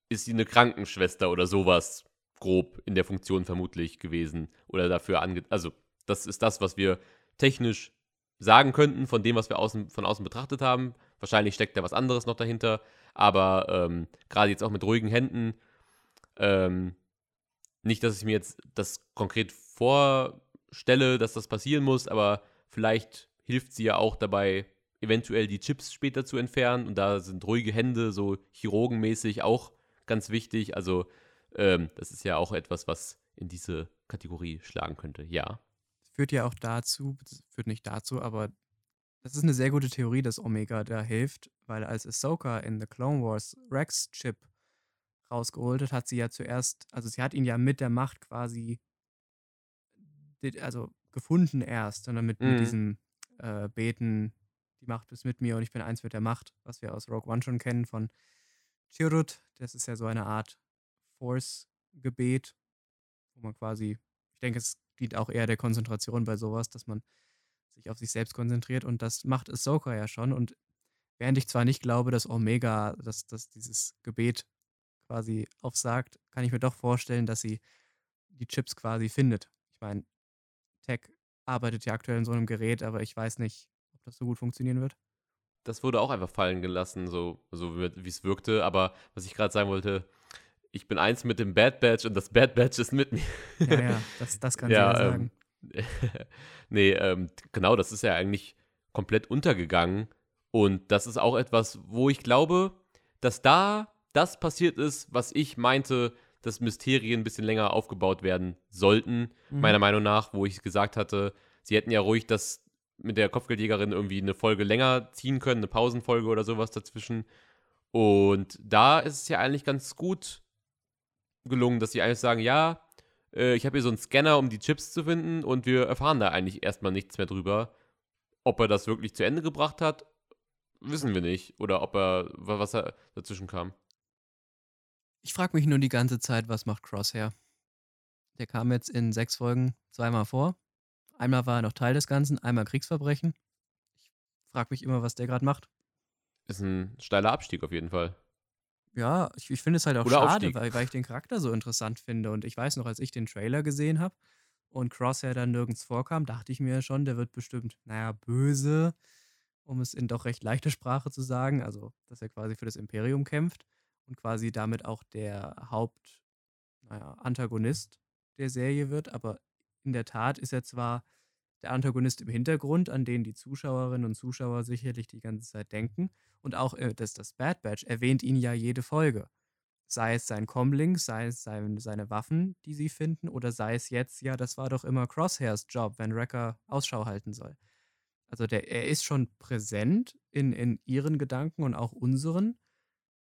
ist sie eine Krankenschwester oder sowas grob in der Funktion vermutlich gewesen oder dafür ange, also das ist das, was wir technisch sagen könnten von dem, was wir außen, von außen betrachtet haben. Wahrscheinlich steckt da was anderes noch dahinter, aber ähm, gerade jetzt auch mit ruhigen Händen, ähm, nicht, dass ich mir jetzt das konkret vorstelle, dass das passieren muss, aber vielleicht hilft sie ja auch dabei, eventuell die Chips später zu entfernen. Und da sind ruhige Hände, so chirurgenmäßig, auch ganz wichtig. Also, ähm, das ist ja auch etwas, was in diese Kategorie schlagen könnte, ja. Führt ja auch dazu, führt nicht dazu, aber das ist eine sehr gute Theorie, dass Omega da hilft, weil als Ahsoka in The Clone Wars Rex Chip rausgeholt hat, hat sie ja zuerst, also sie hat ihn ja mit der Macht quasi, also gefunden erst, sondern mit, mhm. mit diesem äh, Beten die Macht ist mit mir und ich bin eins mit der Macht, was wir aus Rogue One schon kennen von Chirrut. Das ist ja so eine Art Force-Gebet, wo man quasi, ich denke, es dient auch eher der Konzentration bei sowas, dass man sich auf sich selbst konzentriert und das macht Ahsoka ja schon und während ich zwar nicht glaube, dass Omega, dass, dass dieses Gebet quasi aufsagt, kann ich mir doch vorstellen, dass sie die Chips quasi findet. Ich meine, Tech arbeitet ja aktuell in so einem Gerät, aber ich weiß nicht, ob das so gut funktionieren wird. Das wurde auch einfach fallen gelassen, so, so wie es wirkte. Aber was ich gerade sagen wollte, ich bin eins mit dem Bad Badge und das Bad Badge ist mit mir. Ja, ja, das, das kann ja, ja sagen. Ähm, nee, ähm, genau, das ist ja eigentlich komplett untergegangen. Und das ist auch etwas, wo ich glaube, dass da das passiert ist, was ich meinte, dass Mysterien ein bisschen länger aufgebaut werden sollten, mhm. meiner Meinung nach, wo ich gesagt hatte, sie hätten ja ruhig das mit der Kopfgeldjägerin irgendwie eine Folge länger ziehen können, eine Pausenfolge oder sowas dazwischen. Und da ist es ja eigentlich ganz gut gelungen, dass sie eigentlich sagen, ja, äh, ich habe hier so einen Scanner, um die Chips zu finden und wir erfahren da eigentlich erstmal nichts mehr drüber. Ob er das wirklich zu Ende gebracht hat, wissen wir nicht. Oder ob er, was er dazwischen kam. Ich frage mich nur die ganze Zeit, was macht Crosshair? Der kam jetzt in sechs Folgen zweimal vor. Einmal war er noch Teil des Ganzen, einmal Kriegsverbrechen. Ich frage mich immer, was der gerade macht. Ist ein steiler Abstieg auf jeden Fall. Ja, ich, ich finde es halt auch Oder schade, weil, weil ich den Charakter so interessant finde. Und ich weiß noch, als ich den Trailer gesehen habe und Crosshair dann nirgends vorkam, dachte ich mir schon, der wird bestimmt, naja, böse, um es in doch recht leichter Sprache zu sagen. Also, dass er quasi für das Imperium kämpft und quasi damit auch der Haupt, naja, Antagonist der Serie wird. Aber in der Tat ist er zwar der Antagonist im Hintergrund, an den die Zuschauerinnen und Zuschauer sicherlich die ganze Zeit denken. Und auch äh, das, das Bad Batch erwähnt ihn ja jede Folge. Sei es sein Comlink, sei es sein, seine Waffen, die sie finden, oder sei es jetzt, ja, das war doch immer Crosshairs Job, wenn Wrecker Ausschau halten soll. Also der, er ist schon präsent in, in ihren Gedanken und auch unseren,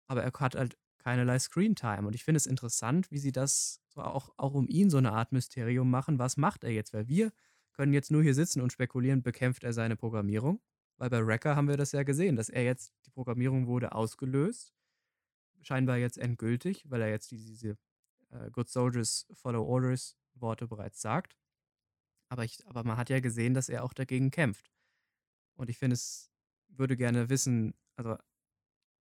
aber er hat halt keinerlei Screentime. Und ich finde es interessant, wie sie das so auch, auch um ihn so eine Art Mysterium machen. Was macht er jetzt? Weil wir können jetzt nur hier sitzen und spekulieren, bekämpft er seine Programmierung? Weil bei Wrecker haben wir das ja gesehen, dass er jetzt, die Programmierung wurde ausgelöst. Scheinbar jetzt endgültig, weil er jetzt diese, uh, Good Soldiers Follow Orders Worte bereits sagt. Aber, ich, aber man hat ja gesehen, dass er auch dagegen kämpft. Und ich finde es, würde gerne wissen, also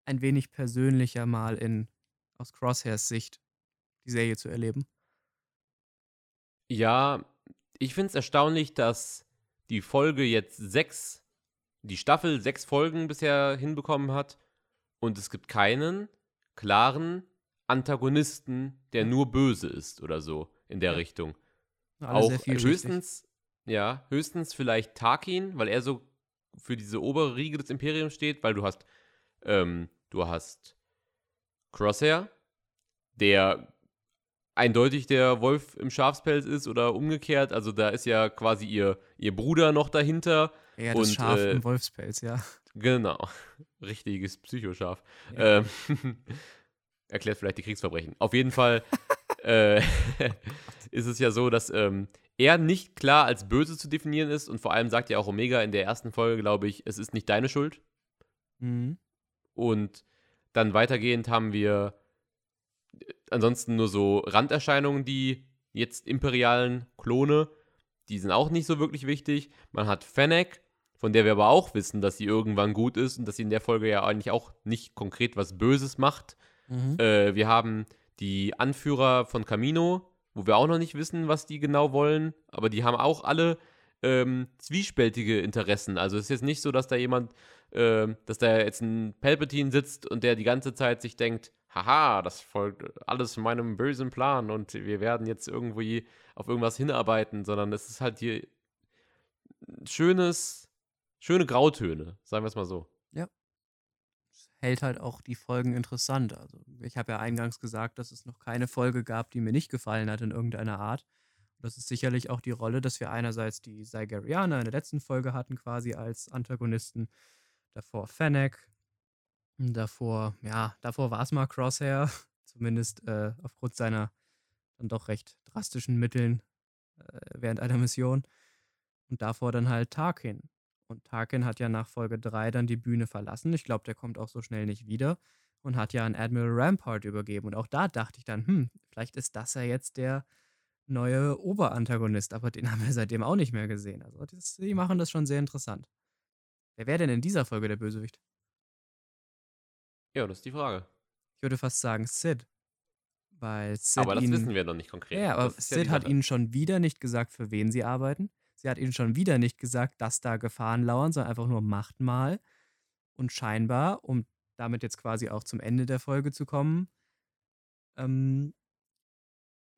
ein wenig persönlicher mal in aus Crosshairs Sicht die Serie zu erleben. Ja, ich finde es erstaunlich, dass die Folge jetzt sechs, die Staffel sechs Folgen bisher hinbekommen hat und es gibt keinen klaren Antagonisten, der nur böse ist oder so in der ja. Richtung. Alle Auch höchstens, ja, höchstens vielleicht Tarkin, weil er so für diese obere Riege des Imperiums steht, weil du hast, ähm, du hast Crosshair, der eindeutig der Wolf im Schafspelz ist oder umgekehrt. Also da ist ja quasi ihr, ihr Bruder noch dahinter. Ja, das und, Schaf äh, im Wolfspelz, ja. Genau. Richtiges Psychoschaf. Ja. Ähm, erklärt vielleicht die Kriegsverbrechen. Auf jeden Fall äh, ist es ja so, dass ähm, er nicht klar als böse zu definieren ist und vor allem sagt ja auch Omega in der ersten Folge, glaube ich, es ist nicht deine Schuld. Mhm. Und dann weitergehend haben wir ansonsten nur so Randerscheinungen, die jetzt imperialen Klone, die sind auch nicht so wirklich wichtig. Man hat Fennec, von der wir aber auch wissen, dass sie irgendwann gut ist und dass sie in der Folge ja eigentlich auch nicht konkret was Böses macht. Mhm. Äh, wir haben die Anführer von Camino, wo wir auch noch nicht wissen, was die genau wollen, aber die haben auch alle ähm, zwiespältige Interessen. Also es ist jetzt nicht so, dass da jemand, äh, dass da jetzt ein Palpatine sitzt und der die ganze Zeit sich denkt, haha, das folgt alles meinem bösen Plan und wir werden jetzt irgendwie auf irgendwas hinarbeiten, sondern es ist halt hier schönes, schöne Grautöne, sagen wir es mal so. Ja. Es hält halt auch die Folgen interessant. Also ich habe ja eingangs gesagt, dass es noch keine Folge gab, die mir nicht gefallen hat in irgendeiner Art. Das ist sicherlich auch die Rolle, dass wir einerseits die Saigarianer in der letzten Folge hatten, quasi als Antagonisten, davor Fennec, Davor, ja, davor war es mal Crosshair, zumindest äh, aufgrund seiner dann doch recht drastischen Mitteln äh, während einer Mission. Und davor dann halt Tarkin. Und Tarkin hat ja nach Folge 3 dann die Bühne verlassen. Ich glaube, der kommt auch so schnell nicht wieder. Und hat ja an Admiral Rampart übergeben. Und auch da dachte ich dann, hm, vielleicht ist das ja jetzt der neue Oberantagonist. Aber den haben wir seitdem auch nicht mehr gesehen. Also das, die machen das schon sehr interessant. Wer wäre denn in dieser Folge der Bösewicht? Ja, das ist die Frage. Ich würde fast sagen Sid. Weil Sid aber das ihn, wissen wir noch nicht konkret. Ja, aber Sid ja hat ihnen schon wieder nicht gesagt, für wen sie arbeiten. Sie hat ihnen schon wieder nicht gesagt, dass da Gefahren lauern, sondern einfach nur macht mal. Und scheinbar, um damit jetzt quasi auch zum Ende der Folge zu kommen, ähm,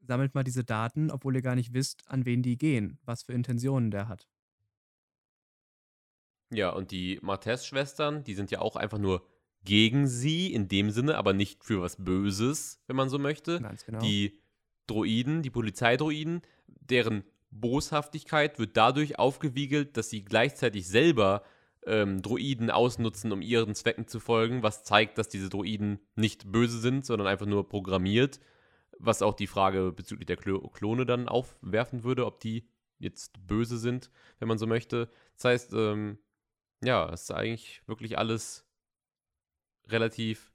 sammelt mal diese Daten, obwohl ihr gar nicht wisst, an wen die gehen, was für Intentionen der hat. Ja, und die Martez-Schwestern, die sind ja auch einfach nur gegen sie in dem Sinne, aber nicht für was Böses, wenn man so möchte. Ganz genau. Die Droiden, die Polizeidroiden, deren Boshaftigkeit wird dadurch aufgewiegelt, dass sie gleichzeitig selber ähm, Droiden ausnutzen, um ihren Zwecken zu folgen, was zeigt, dass diese Droiden nicht böse sind, sondern einfach nur programmiert, was auch die Frage bezüglich der Klo Klone dann aufwerfen würde, ob die jetzt böse sind, wenn man so möchte. Das heißt, ähm, ja, es ist eigentlich wirklich alles relativ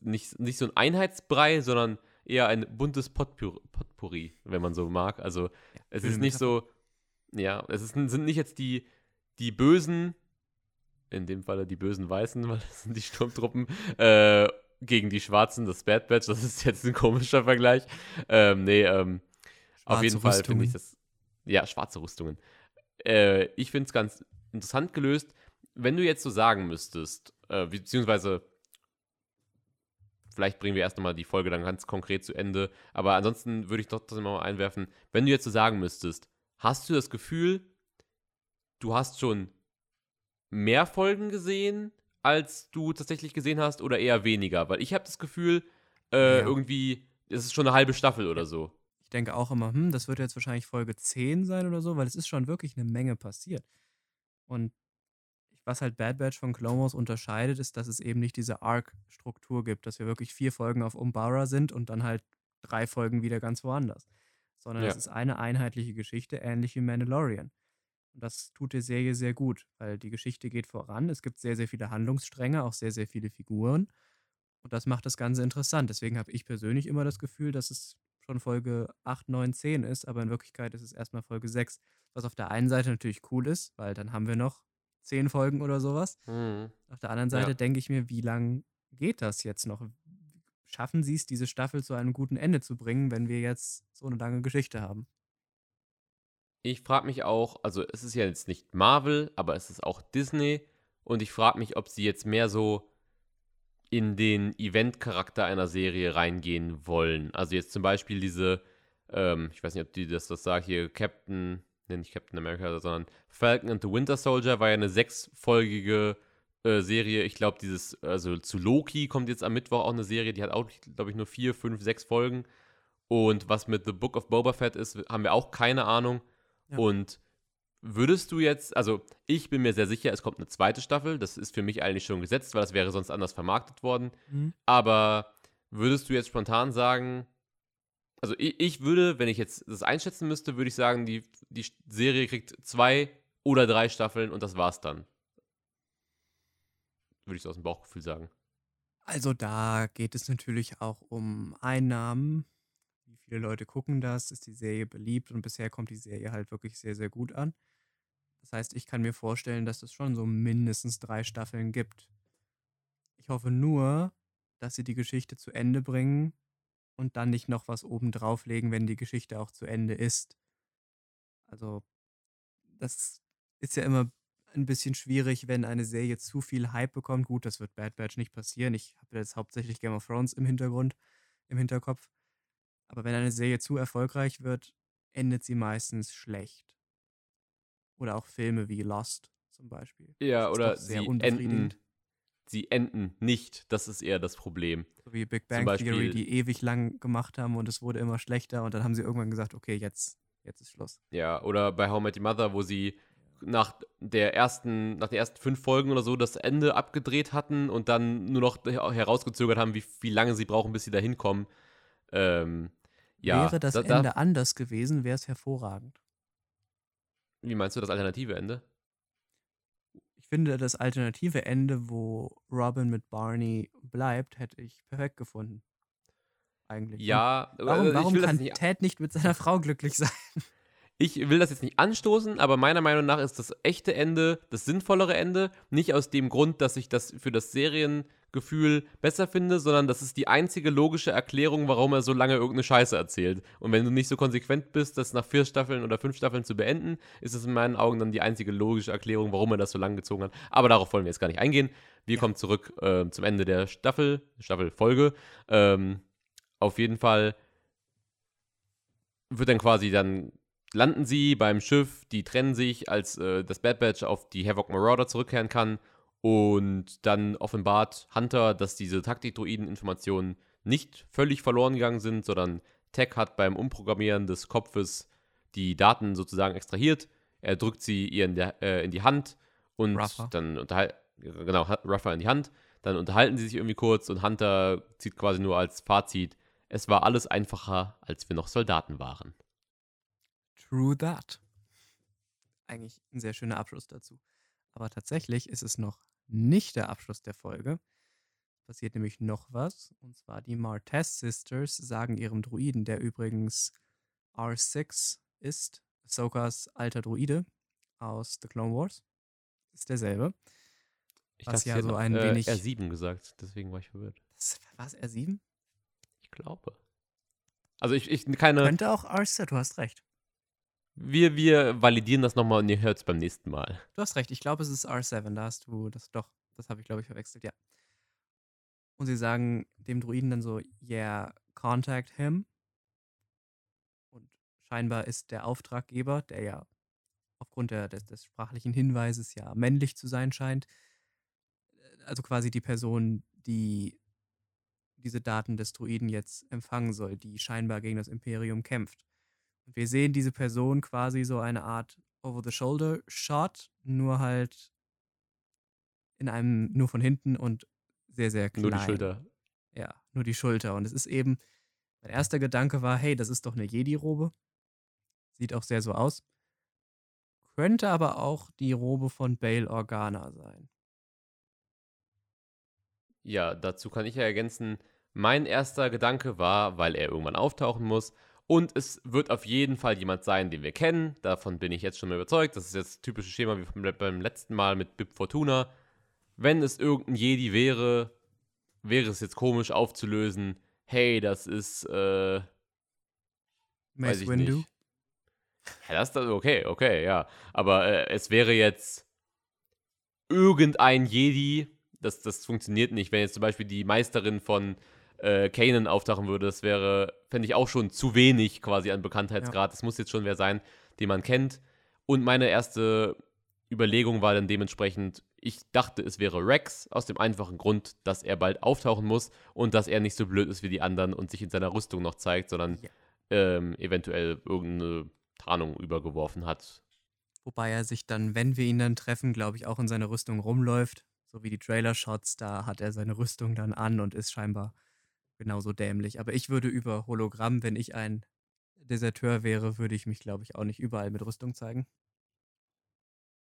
nicht, nicht so ein Einheitsbrei, sondern eher ein buntes Potpourri, Potpourri wenn man so mag. Also Ja, es ist nicht so, ja, es ist, sind nicht jetzt die, die Bösen, in dem Falle die bösen Weißen, weil das sind die Sturmtruppen, äh, gegen die Schwarzen, das Bad Batch, das ist jetzt ein komischer Vergleich. Ähm, nee, ähm, auf jeden Fall finde ich das, ja, schwarze Rüstungen. Äh, ich finde es ganz interessant gelöst. Wenn du jetzt so sagen müsstest, äh, beziehungsweise vielleicht bringen wir erst nochmal die Folge dann ganz konkret zu Ende, aber ansonsten würde ich doch trotzdem mal einwerfen, wenn du jetzt so sagen müsstest, hast du das Gefühl, du hast schon mehr Folgen gesehen, als du tatsächlich gesehen hast, oder eher weniger? Weil ich habe das Gefühl, äh, Ja. irgendwie, es ist schon eine halbe Staffel oder so. Ich denke auch immer, hm, das wird jetzt wahrscheinlich Folge 10 sein oder so, weil es ist schon wirklich eine Menge passiert. Und was halt Bad Batch von Clone Wars unterscheidet, ist, dass es eben nicht diese Arc-Struktur gibt, dass wir wirklich vier Folgen auf Umbara sind und dann halt drei Folgen wieder ganz woanders. Sondern Ja. es ist eine einheitliche Geschichte, ähnlich wie Mandalorian. Und das tut der Serie sehr gut, weil die Geschichte geht voran. Es gibt sehr, sehr viele Handlungsstränge, auch sehr, sehr viele Figuren. Und das macht das Ganze interessant. Deswegen habe ich persönlich immer das Gefühl, dass es schon Folge 8, 9, 10 ist, aber in Wirklichkeit ist es erstmal Folge 6. Was auf der einen Seite natürlich cool ist, weil dann haben wir noch 10 Folgen oder sowas. Mhm. Auf der anderen Ja. Seite denke ich mir, wie lang geht das jetzt noch? Schaffen sie es, diese Staffel zu einem guten Ende zu bringen, wenn wir jetzt so eine lange Geschichte haben? Ich frage mich auch, also es ist ja jetzt nicht Marvel, aber es ist auch Disney. Und ich frage mich, ob sie jetzt mehr so in den Event-Charakter einer Serie reingehen wollen. Also jetzt zum Beispiel diese, ähm, ich weiß nicht, ob die das, das sagt, hier Captain, ne, nicht Captain America, sondern Falcon and the Winter Soldier war ja eine sechsfolgige äh, Serie. Ich glaube, dieses, also zu Loki kommt jetzt am Mittwoch auch eine Serie, die hat auch, glaube ich, nur vier, fünf, sechs Folgen. Und was mit The Book of Boba Fett ist, haben wir auch keine Ahnung. Ja. Und würdest du jetzt, also ich bin mir sehr sicher, es kommt eine zweite Staffel, das ist für mich eigentlich schon gesetzt, weil das wäre sonst anders vermarktet worden. Mhm. Aber würdest du jetzt spontan sagen, also ich, ich würde, wenn ich jetzt das einschätzen müsste, würde ich sagen, die, die Serie kriegt zwei oder drei Staffeln und das war's dann. Würde ich so aus dem Bauchgefühl sagen. Also da geht es natürlich auch um Einnahmen. Viele Leute gucken das? Ist die Serie beliebt? Und bisher kommt die Serie halt wirklich sehr, sehr gut an. Das heißt, ich kann mir vorstellen, dass es schon so mindestens drei Staffeln gibt. Ich hoffe nur, dass sie die Geschichte zu Ende bringen und dann nicht noch was oben drauflegen, wenn die Geschichte auch zu Ende ist. Also, das ist ja immer ein bisschen schwierig, wenn eine Serie zu viel Hype bekommt. Gut, das wird Bad Batch nicht passieren. Ich habe jetzt hauptsächlich Game of Thrones im Hintergrund, im Hinterkopf. Aber wenn eine Serie zu erfolgreich wird, endet sie meistens schlecht. Oder auch Filme wie Lost zum Beispiel. Ja, oder sehr sie enden, sie enden nicht. Das ist eher das Problem. So wie Big Bang Theory, Beispiel- die ewig lang gemacht haben und es wurde immer schlechter und dann haben sie irgendwann gesagt, okay, jetzt, jetzt ist Schluss. Ja, oder bei How I Met Your Mother, wo sie nach der ersten, nach den ersten fünf Folgen oder so das Ende abgedreht hatten und dann nur noch herausgezögert haben, wie, wie lange sie brauchen, bis sie da hinkommen. Ähm, ja, Wäre das da, da, Ende anders gewesen, wäre es hervorragend. Wie meinst du das alternative Ende? Ich finde, das alternative Ende, wo Robin mit Barney bleibt, hätte ich perfekt gefunden. Eigentlich. Und Ja, Warum, äh, warum will das kann nicht Ted nicht mit seiner Frau glücklich sein? Ich will das jetzt nicht anstoßen, aber meiner Meinung nach ist das echte Ende das sinnvollere Ende. Nicht aus dem Grund, dass ich das für das Seriengefühl besser finde, sondern das ist die einzige logische Erklärung, warum er so lange irgendeine Scheiße erzählt. Und wenn du nicht so konsequent bist, das nach vier Staffeln oder fünf Staffeln zu beenden, ist es in meinen Augen dann die einzige logische Erklärung, warum er das so lange gezogen hat. Aber darauf wollen wir jetzt gar nicht eingehen. Wir Ja. kommen zurück äh, zum Ende der Staffel, Staffelfolge. Ähm, auf jeden Fall wird dann quasi dann landen sie beim Schiff, die trennen sich, als äh, das Bad Batch auf die Havoc Marauder zurückkehren kann Und dann offenbart Hunter, dass diese Taktikdroiden-Informationen nicht völlig verloren gegangen sind, sondern Tech hat beim Umprogrammieren des Kopfes die Daten sozusagen extrahiert. Er drückt sie ihr in, der, äh, in die Hand und Ruffer. dann unterhalten, genau, Ruffer in die Hand. Dann unterhalten sie sich irgendwie kurz und Hunter zieht quasi nur als Fazit, es war alles einfacher, als wir noch Soldaten waren. True that. Eigentlich ein sehr schöner Abschluss dazu. Aber tatsächlich ist es noch nicht der Abschluss der Folge. Passiert nämlich noch was. Und zwar die Martez Sisters sagen ihrem Druiden, der übrigens R6 ist, Ahsokas alter Druide aus The Clone Wars. Ist derselbe. Ich Was dachte, ja so ein äh, wenig- R7 gesagt, deswegen war ich verwirrt. Das, was, R7? Ich glaube. Also ich, ich keine. Könnte auch R6, du hast recht. Wir, wir validieren das nochmal und ihr hört es beim nächsten Mal. Du hast recht, ich glaube, es ist R7. Da hast du das doch. Das habe ich, glaube ich, verwechselt, ja. Und sie sagen dem Druiden dann so, yeah, contact him. Und scheinbar ist der Auftraggeber, der ja aufgrund der, des, des sprachlichen Hinweises ja männlich zu sein scheint, äh, also quasi die Person, die diese Daten des Druiden jetzt empfangen soll, die scheinbar gegen das Imperium kämpft. Und wir sehen diese Person quasi so eine Art Over-the-Shoulder-Shot, nur halt in einem, nur von hinten und sehr, sehr klein. Nur die Schulter. Ja, nur die Schulter. Und es ist eben, mein erster Gedanke war, hey, das ist doch eine Jedi-Robe. Sieht auch sehr so aus. Könnte aber auch die Robe von Bail Organa sein. Ja, dazu kann ich ja ergänzen, mein erster Gedanke war, weil er irgendwann auftauchen muss. Und es wird auf jeden Fall jemand sein, den wir kennen. Davon bin ich jetzt schon mal überzeugt. Das ist jetzt das typische Schema wie beim letzten Mal mit Bib Fortuna. Wenn es irgendein Jedi wäre, wäre es jetzt komisch aufzulösen. Hey, das ist, äh, weiß Mace ich Windu. nicht. Ja, das ist okay, okay, ja. Aber äh, es wäre jetzt irgendein Jedi, das, das funktioniert nicht. Wenn jetzt zum Beispiel die Meisterin von äh, Kanan auftauchen würde, das wäre, fände ich auch schon zu wenig quasi an Bekanntheitsgrad. Es muss jetzt schon wer sein, den man kennt. Und meine erste Überlegung war dann dementsprechend, ich dachte, es wäre Rex, aus dem einfachen Grund, dass er bald auftauchen muss und dass er nicht so blöd ist wie die anderen und sich in seiner Rüstung noch zeigt, sondern Ja. ähm, eventuell irgendeine Tarnung übergeworfen hat. Wobei er sich dann, wenn wir ihn dann treffen, glaube ich, auch in seiner Rüstung rumläuft. So wie die Trailer-Shots, da hat er seine Rüstung dann an und ist scheinbar genauso dämlich. Aber ich würde über Hologramm, wenn ich ein Deserteur wäre, würde ich mich, glaube ich, auch nicht überall mit Rüstung zeigen.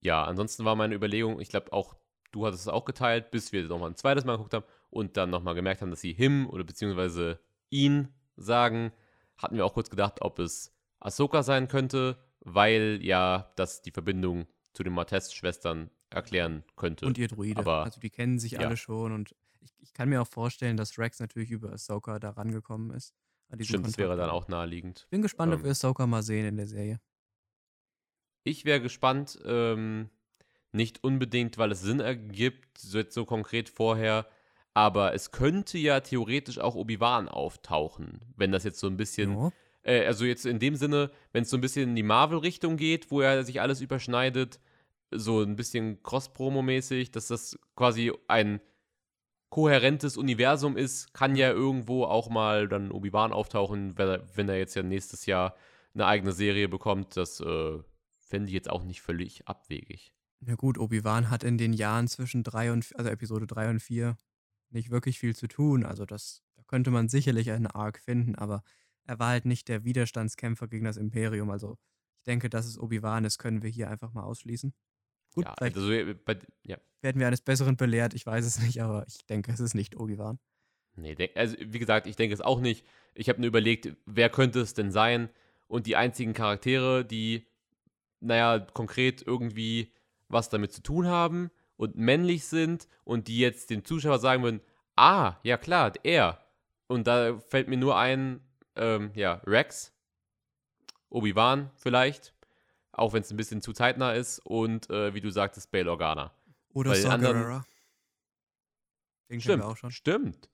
Ja, ansonsten war meine Überlegung, ich glaube auch, du hattest es auch geteilt, bis wir nochmal ein zweites Mal geguckt haben und dann nochmal gemerkt haben, dass sie him oder beziehungsweise ihn sagen, hatten wir auch kurz gedacht, ob es Ahsoka sein könnte, weil ja das die Verbindung zu den Martez-Schwestern erklären könnte. Und ihr Druide. Aber- also die kennen sich ja. alle schon und ich, ich kann mir auch vorstellen, dass Rex natürlich über Ahsoka da rangekommen ist. Stimmt, das wäre Kontakt. dann auch naheliegend. Bin gespannt, ob ähm, wir Ahsoka mal sehen in der Serie. Ich wäre gespannt, ähm, nicht unbedingt, weil es Sinn ergibt, so jetzt so konkret vorher, aber es könnte ja theoretisch auch Obi-Wan auftauchen, wenn das jetzt so ein bisschen, Ja. äh, also jetzt in dem Sinne, wenn es so ein bisschen in die Marvel-Richtung geht, wo ja sich alles überschneidet, so ein bisschen Cross-Promo-mäßig, dass das quasi ein kohärentes Universum ist, kann ja irgendwo auch mal dann Obi-Wan auftauchen, wenn er, jetzt ja nächstes Jahr eine eigene Serie bekommt. Das äh, fände ich jetzt auch nicht völlig abwegig. Ja gut, Obi-Wan hat in den Jahren zwischen drei und also Episode 3 und 4 nicht wirklich viel zu tun. Also das, da könnte man sicherlich einen Arc finden, aber er war halt nicht der Widerstandskämpfer gegen das Imperium. Also ich denke, dass es Obi-Wan ist, können wir hier einfach mal ausschließen. Gut, ja, also, äh, bei, ja. werden wir eines Besseren belehrt, ich weiß es nicht, aber ich denke, es ist nicht Obi-Wan. Nee, also wie gesagt, ich denke es auch nicht. Ich habe nur überlegt, wer könnte es denn sein? Und die einzigen Charaktere, die, naja, konkret irgendwie was damit zu tun haben und männlich sind und die jetzt dem Zuschauer sagen würden, ah, ja klar, er. Und da fällt mir nur ein, ähm, ja, Rex, Obi-Wan vielleicht, auch wenn es ein bisschen zu zeitnah ist und, äh, wie du sagtest, Bail Organa. Oder Saw anderen-. Den Stimmt, wir auch schon. stimmt.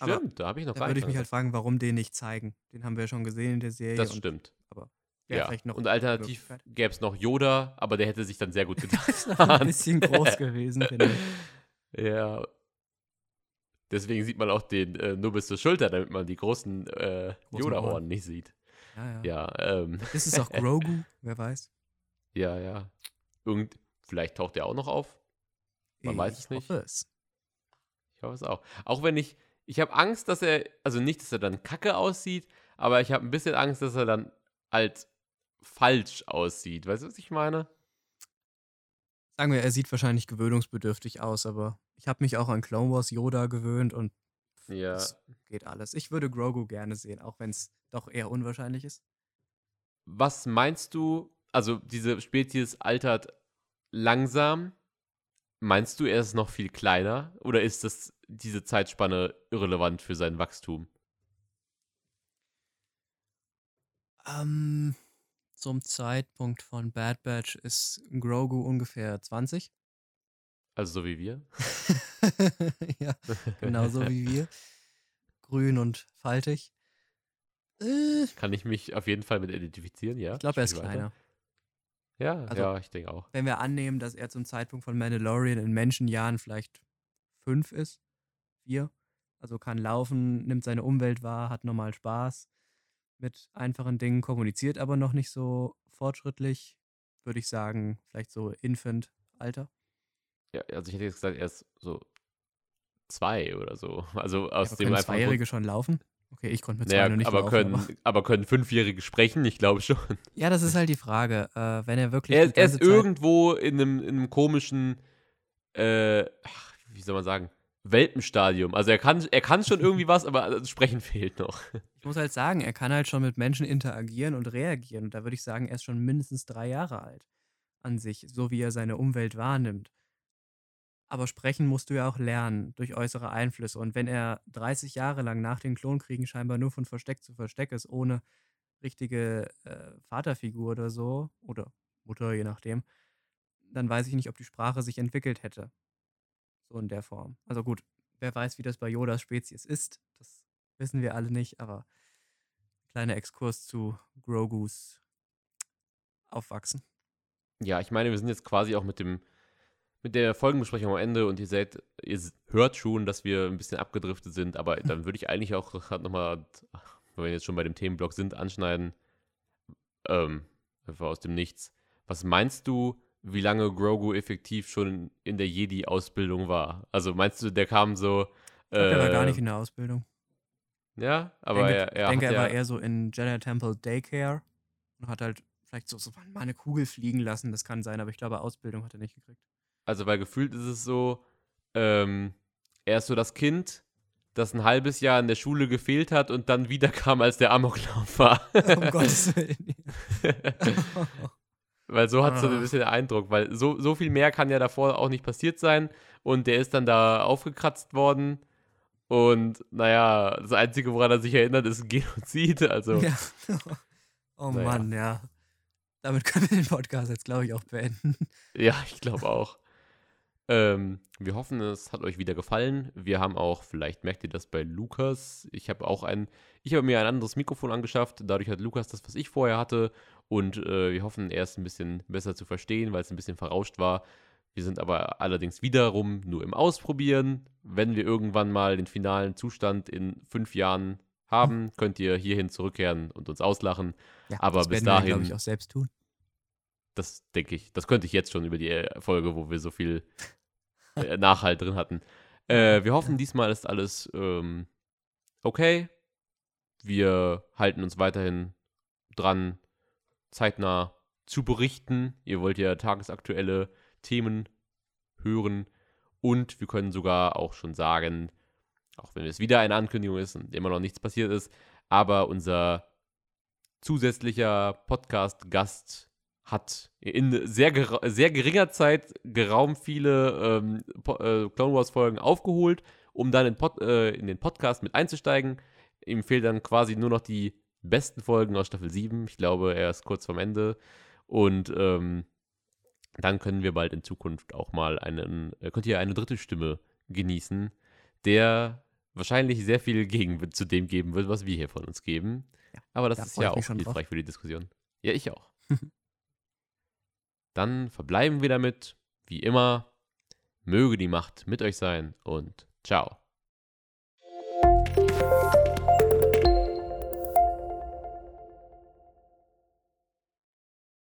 Aber Stimmt, da habe ich noch Da würde ich mich halt fragen, warum den nicht zeigen. Den haben wir ja schon gesehen in der Serie. Das und stimmt. aber ja. vielleicht noch Und alternativ gäbe es noch Yoda, aber der hätte sich dann sehr gut Das ist ein bisschen groß gewesen, finde ich. ja. Deswegen sieht man auch den äh, nur bis zur Schulter, damit man die großen äh, Yoda-Ohren Ohren. nicht sieht. Ja, ja. Ja, ähm, Ist es auch Grogu? Wer weiß. Ja, ja. Irgend, vielleicht taucht der auch noch auf. Man ich weiß es nicht. hoffe es. Ich hoffe es auch. Auch wenn ich, ich habe Angst, dass er, also nicht, dass er dann kacke aussieht, aber ich habe ein bisschen Angst, dass er dann halt falsch aussieht. Weißt du, was ich meine? Sagen wir, er sieht wahrscheinlich gewöhnungsbedürftig aus, aber ich habe mich auch an Clone Wars Yoda gewöhnt und Ja. das geht alles. Ich würde Grogu gerne sehen, auch wenn es doch eher unwahrscheinlich ist. Was meinst du, also diese Spezies altert langsam. Meinst du, er ist noch viel kleiner oder ist das diese Zeitspanne irrelevant für sein Wachstum? Ähm, zum Zeitpunkt von Bad Batch ist Grogu ungefähr 20. Also so wie wir? ja, genauso wie wir. Grün und faltig. Äh, ich Kann ich mich auf jeden Fall mit identifizieren, ja? glaube, er ist weiter. kleiner. Ja, Also- ja, ich denke auch. Wenn wir annehmen, dass er zum Zeitpunkt von Mandalorian in Menschenjahren vielleicht fünf ist, vier, also kann laufen, nimmt seine Umwelt wahr, hat normal Spaß mit einfachen Dingen, kommuniziert aber noch nicht so fortschrittlich, würde ich sagen, vielleicht so Infant-Alter. Ja, also ich hätte jetzt gesagt, er ist so zwei oder so. Also aus Aber dem Zweijährige schon laufen? Okay, ich konnte mit zwei naja, noch nicht aber laufen. können, aber aber können Fünfjährige sprechen? Ich glaube schon. ja, das ist halt die Frage. Äh, wenn er wirklich Er, die er ist irgendwo in einem, in einem komischen, äh, ach, wie soll man sagen, Welpenstadium. Also er kann, er kann schon irgendwie was, aber das Sprechen fehlt noch. Ich muss halt sagen, er kann halt schon mit Menschen interagieren und reagieren. Und da würde ich sagen, er ist schon mindestens drei Jahre alt an sich, so wie er seine Umwelt wahrnimmt. Aber sprechen musst du ja auch lernen durch äußere Einflüsse. Und wenn er 30 Jahre lang nach den Klonkriegen scheinbar nur von Versteck zu Versteck ist, ohne richtige äh, Vaterfigur oder so, oder Mutter, je nachdem, dann weiß ich nicht, ob die Sprache sich entwickelt hätte. So in der Form. Also gut, wer weiß, wie das bei Yodas Spezies ist. Das wissen wir alle nicht, aber kleiner Exkurs zu Grogus Aufwachsen. Ja, ich meine, wir sind jetzt quasi auch mit dem, mit der Folgenbesprechung am Ende und ihr seht, ihr hört schon, dass wir ein bisschen abgedriftet sind, aber dann würde ich eigentlich auch gerade nochmal, wenn wir jetzt schon bei dem Themenblock sind, anschneiden, ähm, einfach aus dem Nichts. Was meinst du, wie lange Grogu effektiv schon in der Jedi-Ausbildung war? Also meinst du, der kam so. Glaube, der war gar äh, nicht in der Ausbildung. Ja, aber denke, er, er ich denke er ja, war eher so in Jedi Temple Daycare und hat halt vielleicht so, so mal eine Kugel fliegen lassen. Das kann sein, aber ich glaube, Ausbildung hat er nicht gekriegt. Also, weil gefühlt ist es so, ähm, er ist so das Kind, das ein halbes Jahr in der Schule gefehlt hat und dann wiederkam, als der Amoklauf war. um Gottes Willen. weil so hat es so ein Ah. bisschen den Eindruck, weil so, so viel mehr kann ja davor auch nicht passiert sein und der ist dann da aufgekratzt worden und naja, das Einzige, woran er sich erinnert, ist ein Genozid, also ja. Oh Naja. Mann, ja. Damit können wir den Podcast jetzt, glaube ich, auch beenden. Ja, ich glaube auch. Ähm, wir hoffen, es hat euch wieder gefallen. Wir haben auch, vielleicht merkt ihr das bei Lukas, ich habe auch ein, ich habe mir ein anderes Mikrofon angeschafft. Dadurch hat Lukas das, was ich vorher hatte. Und äh, wir hoffen, er ist ein bisschen besser zu verstehen, weil es ein bisschen verrauscht war. Wir sind aber allerdings wiederum nur im Ausprobieren. Wenn wir irgendwann mal den finalen Zustand in fünf Jahren haben, könnt ihr hierhin zurückkehren und uns auslachen. Ja, Aber das bis werden wir, glaube dahin- ich, auch selbst tun. Das denke ich. Das könnte ich jetzt schon über die äh, Folge, wo wir so viel äh, Nachhalt drin hatten. Äh, wir hoffen, diesmal ist alles ähm, okay. Wir halten uns weiterhin dran, zeitnah zu berichten. Ihr wollt ja tagesaktuelle Themen hören. Und wir können sogar auch schon sagen, auch wenn es wieder eine Ankündigung ist und immer noch nichts passiert ist, aber unser zusätzlicher Podcast-Gast hat in sehr, sehr geringer Zeit geraumt viele ähm, äh, Clone Wars-Folgen aufgeholt, um dann in, Pod, äh, in den Podcast mit einzusteigen. Ihm fehlen dann quasi nur noch die besten Folgen aus Staffel 7. Ich glaube, er ist kurz vorm Ende. Und ähm, dann können wir bald in Zukunft auch mal einen, äh, könnt ihr eine dritte Stimme genießen, der wahrscheinlich sehr viel Gegenwind zu dem geben wird, was wir hier von uns geben. Ja, Aber das da ist ja auch schon drauf. hilfreich für die Diskussion. Ja, ich auch. Dann verbleiben wir damit, wie immer, möge die Macht mit euch sein und ciao.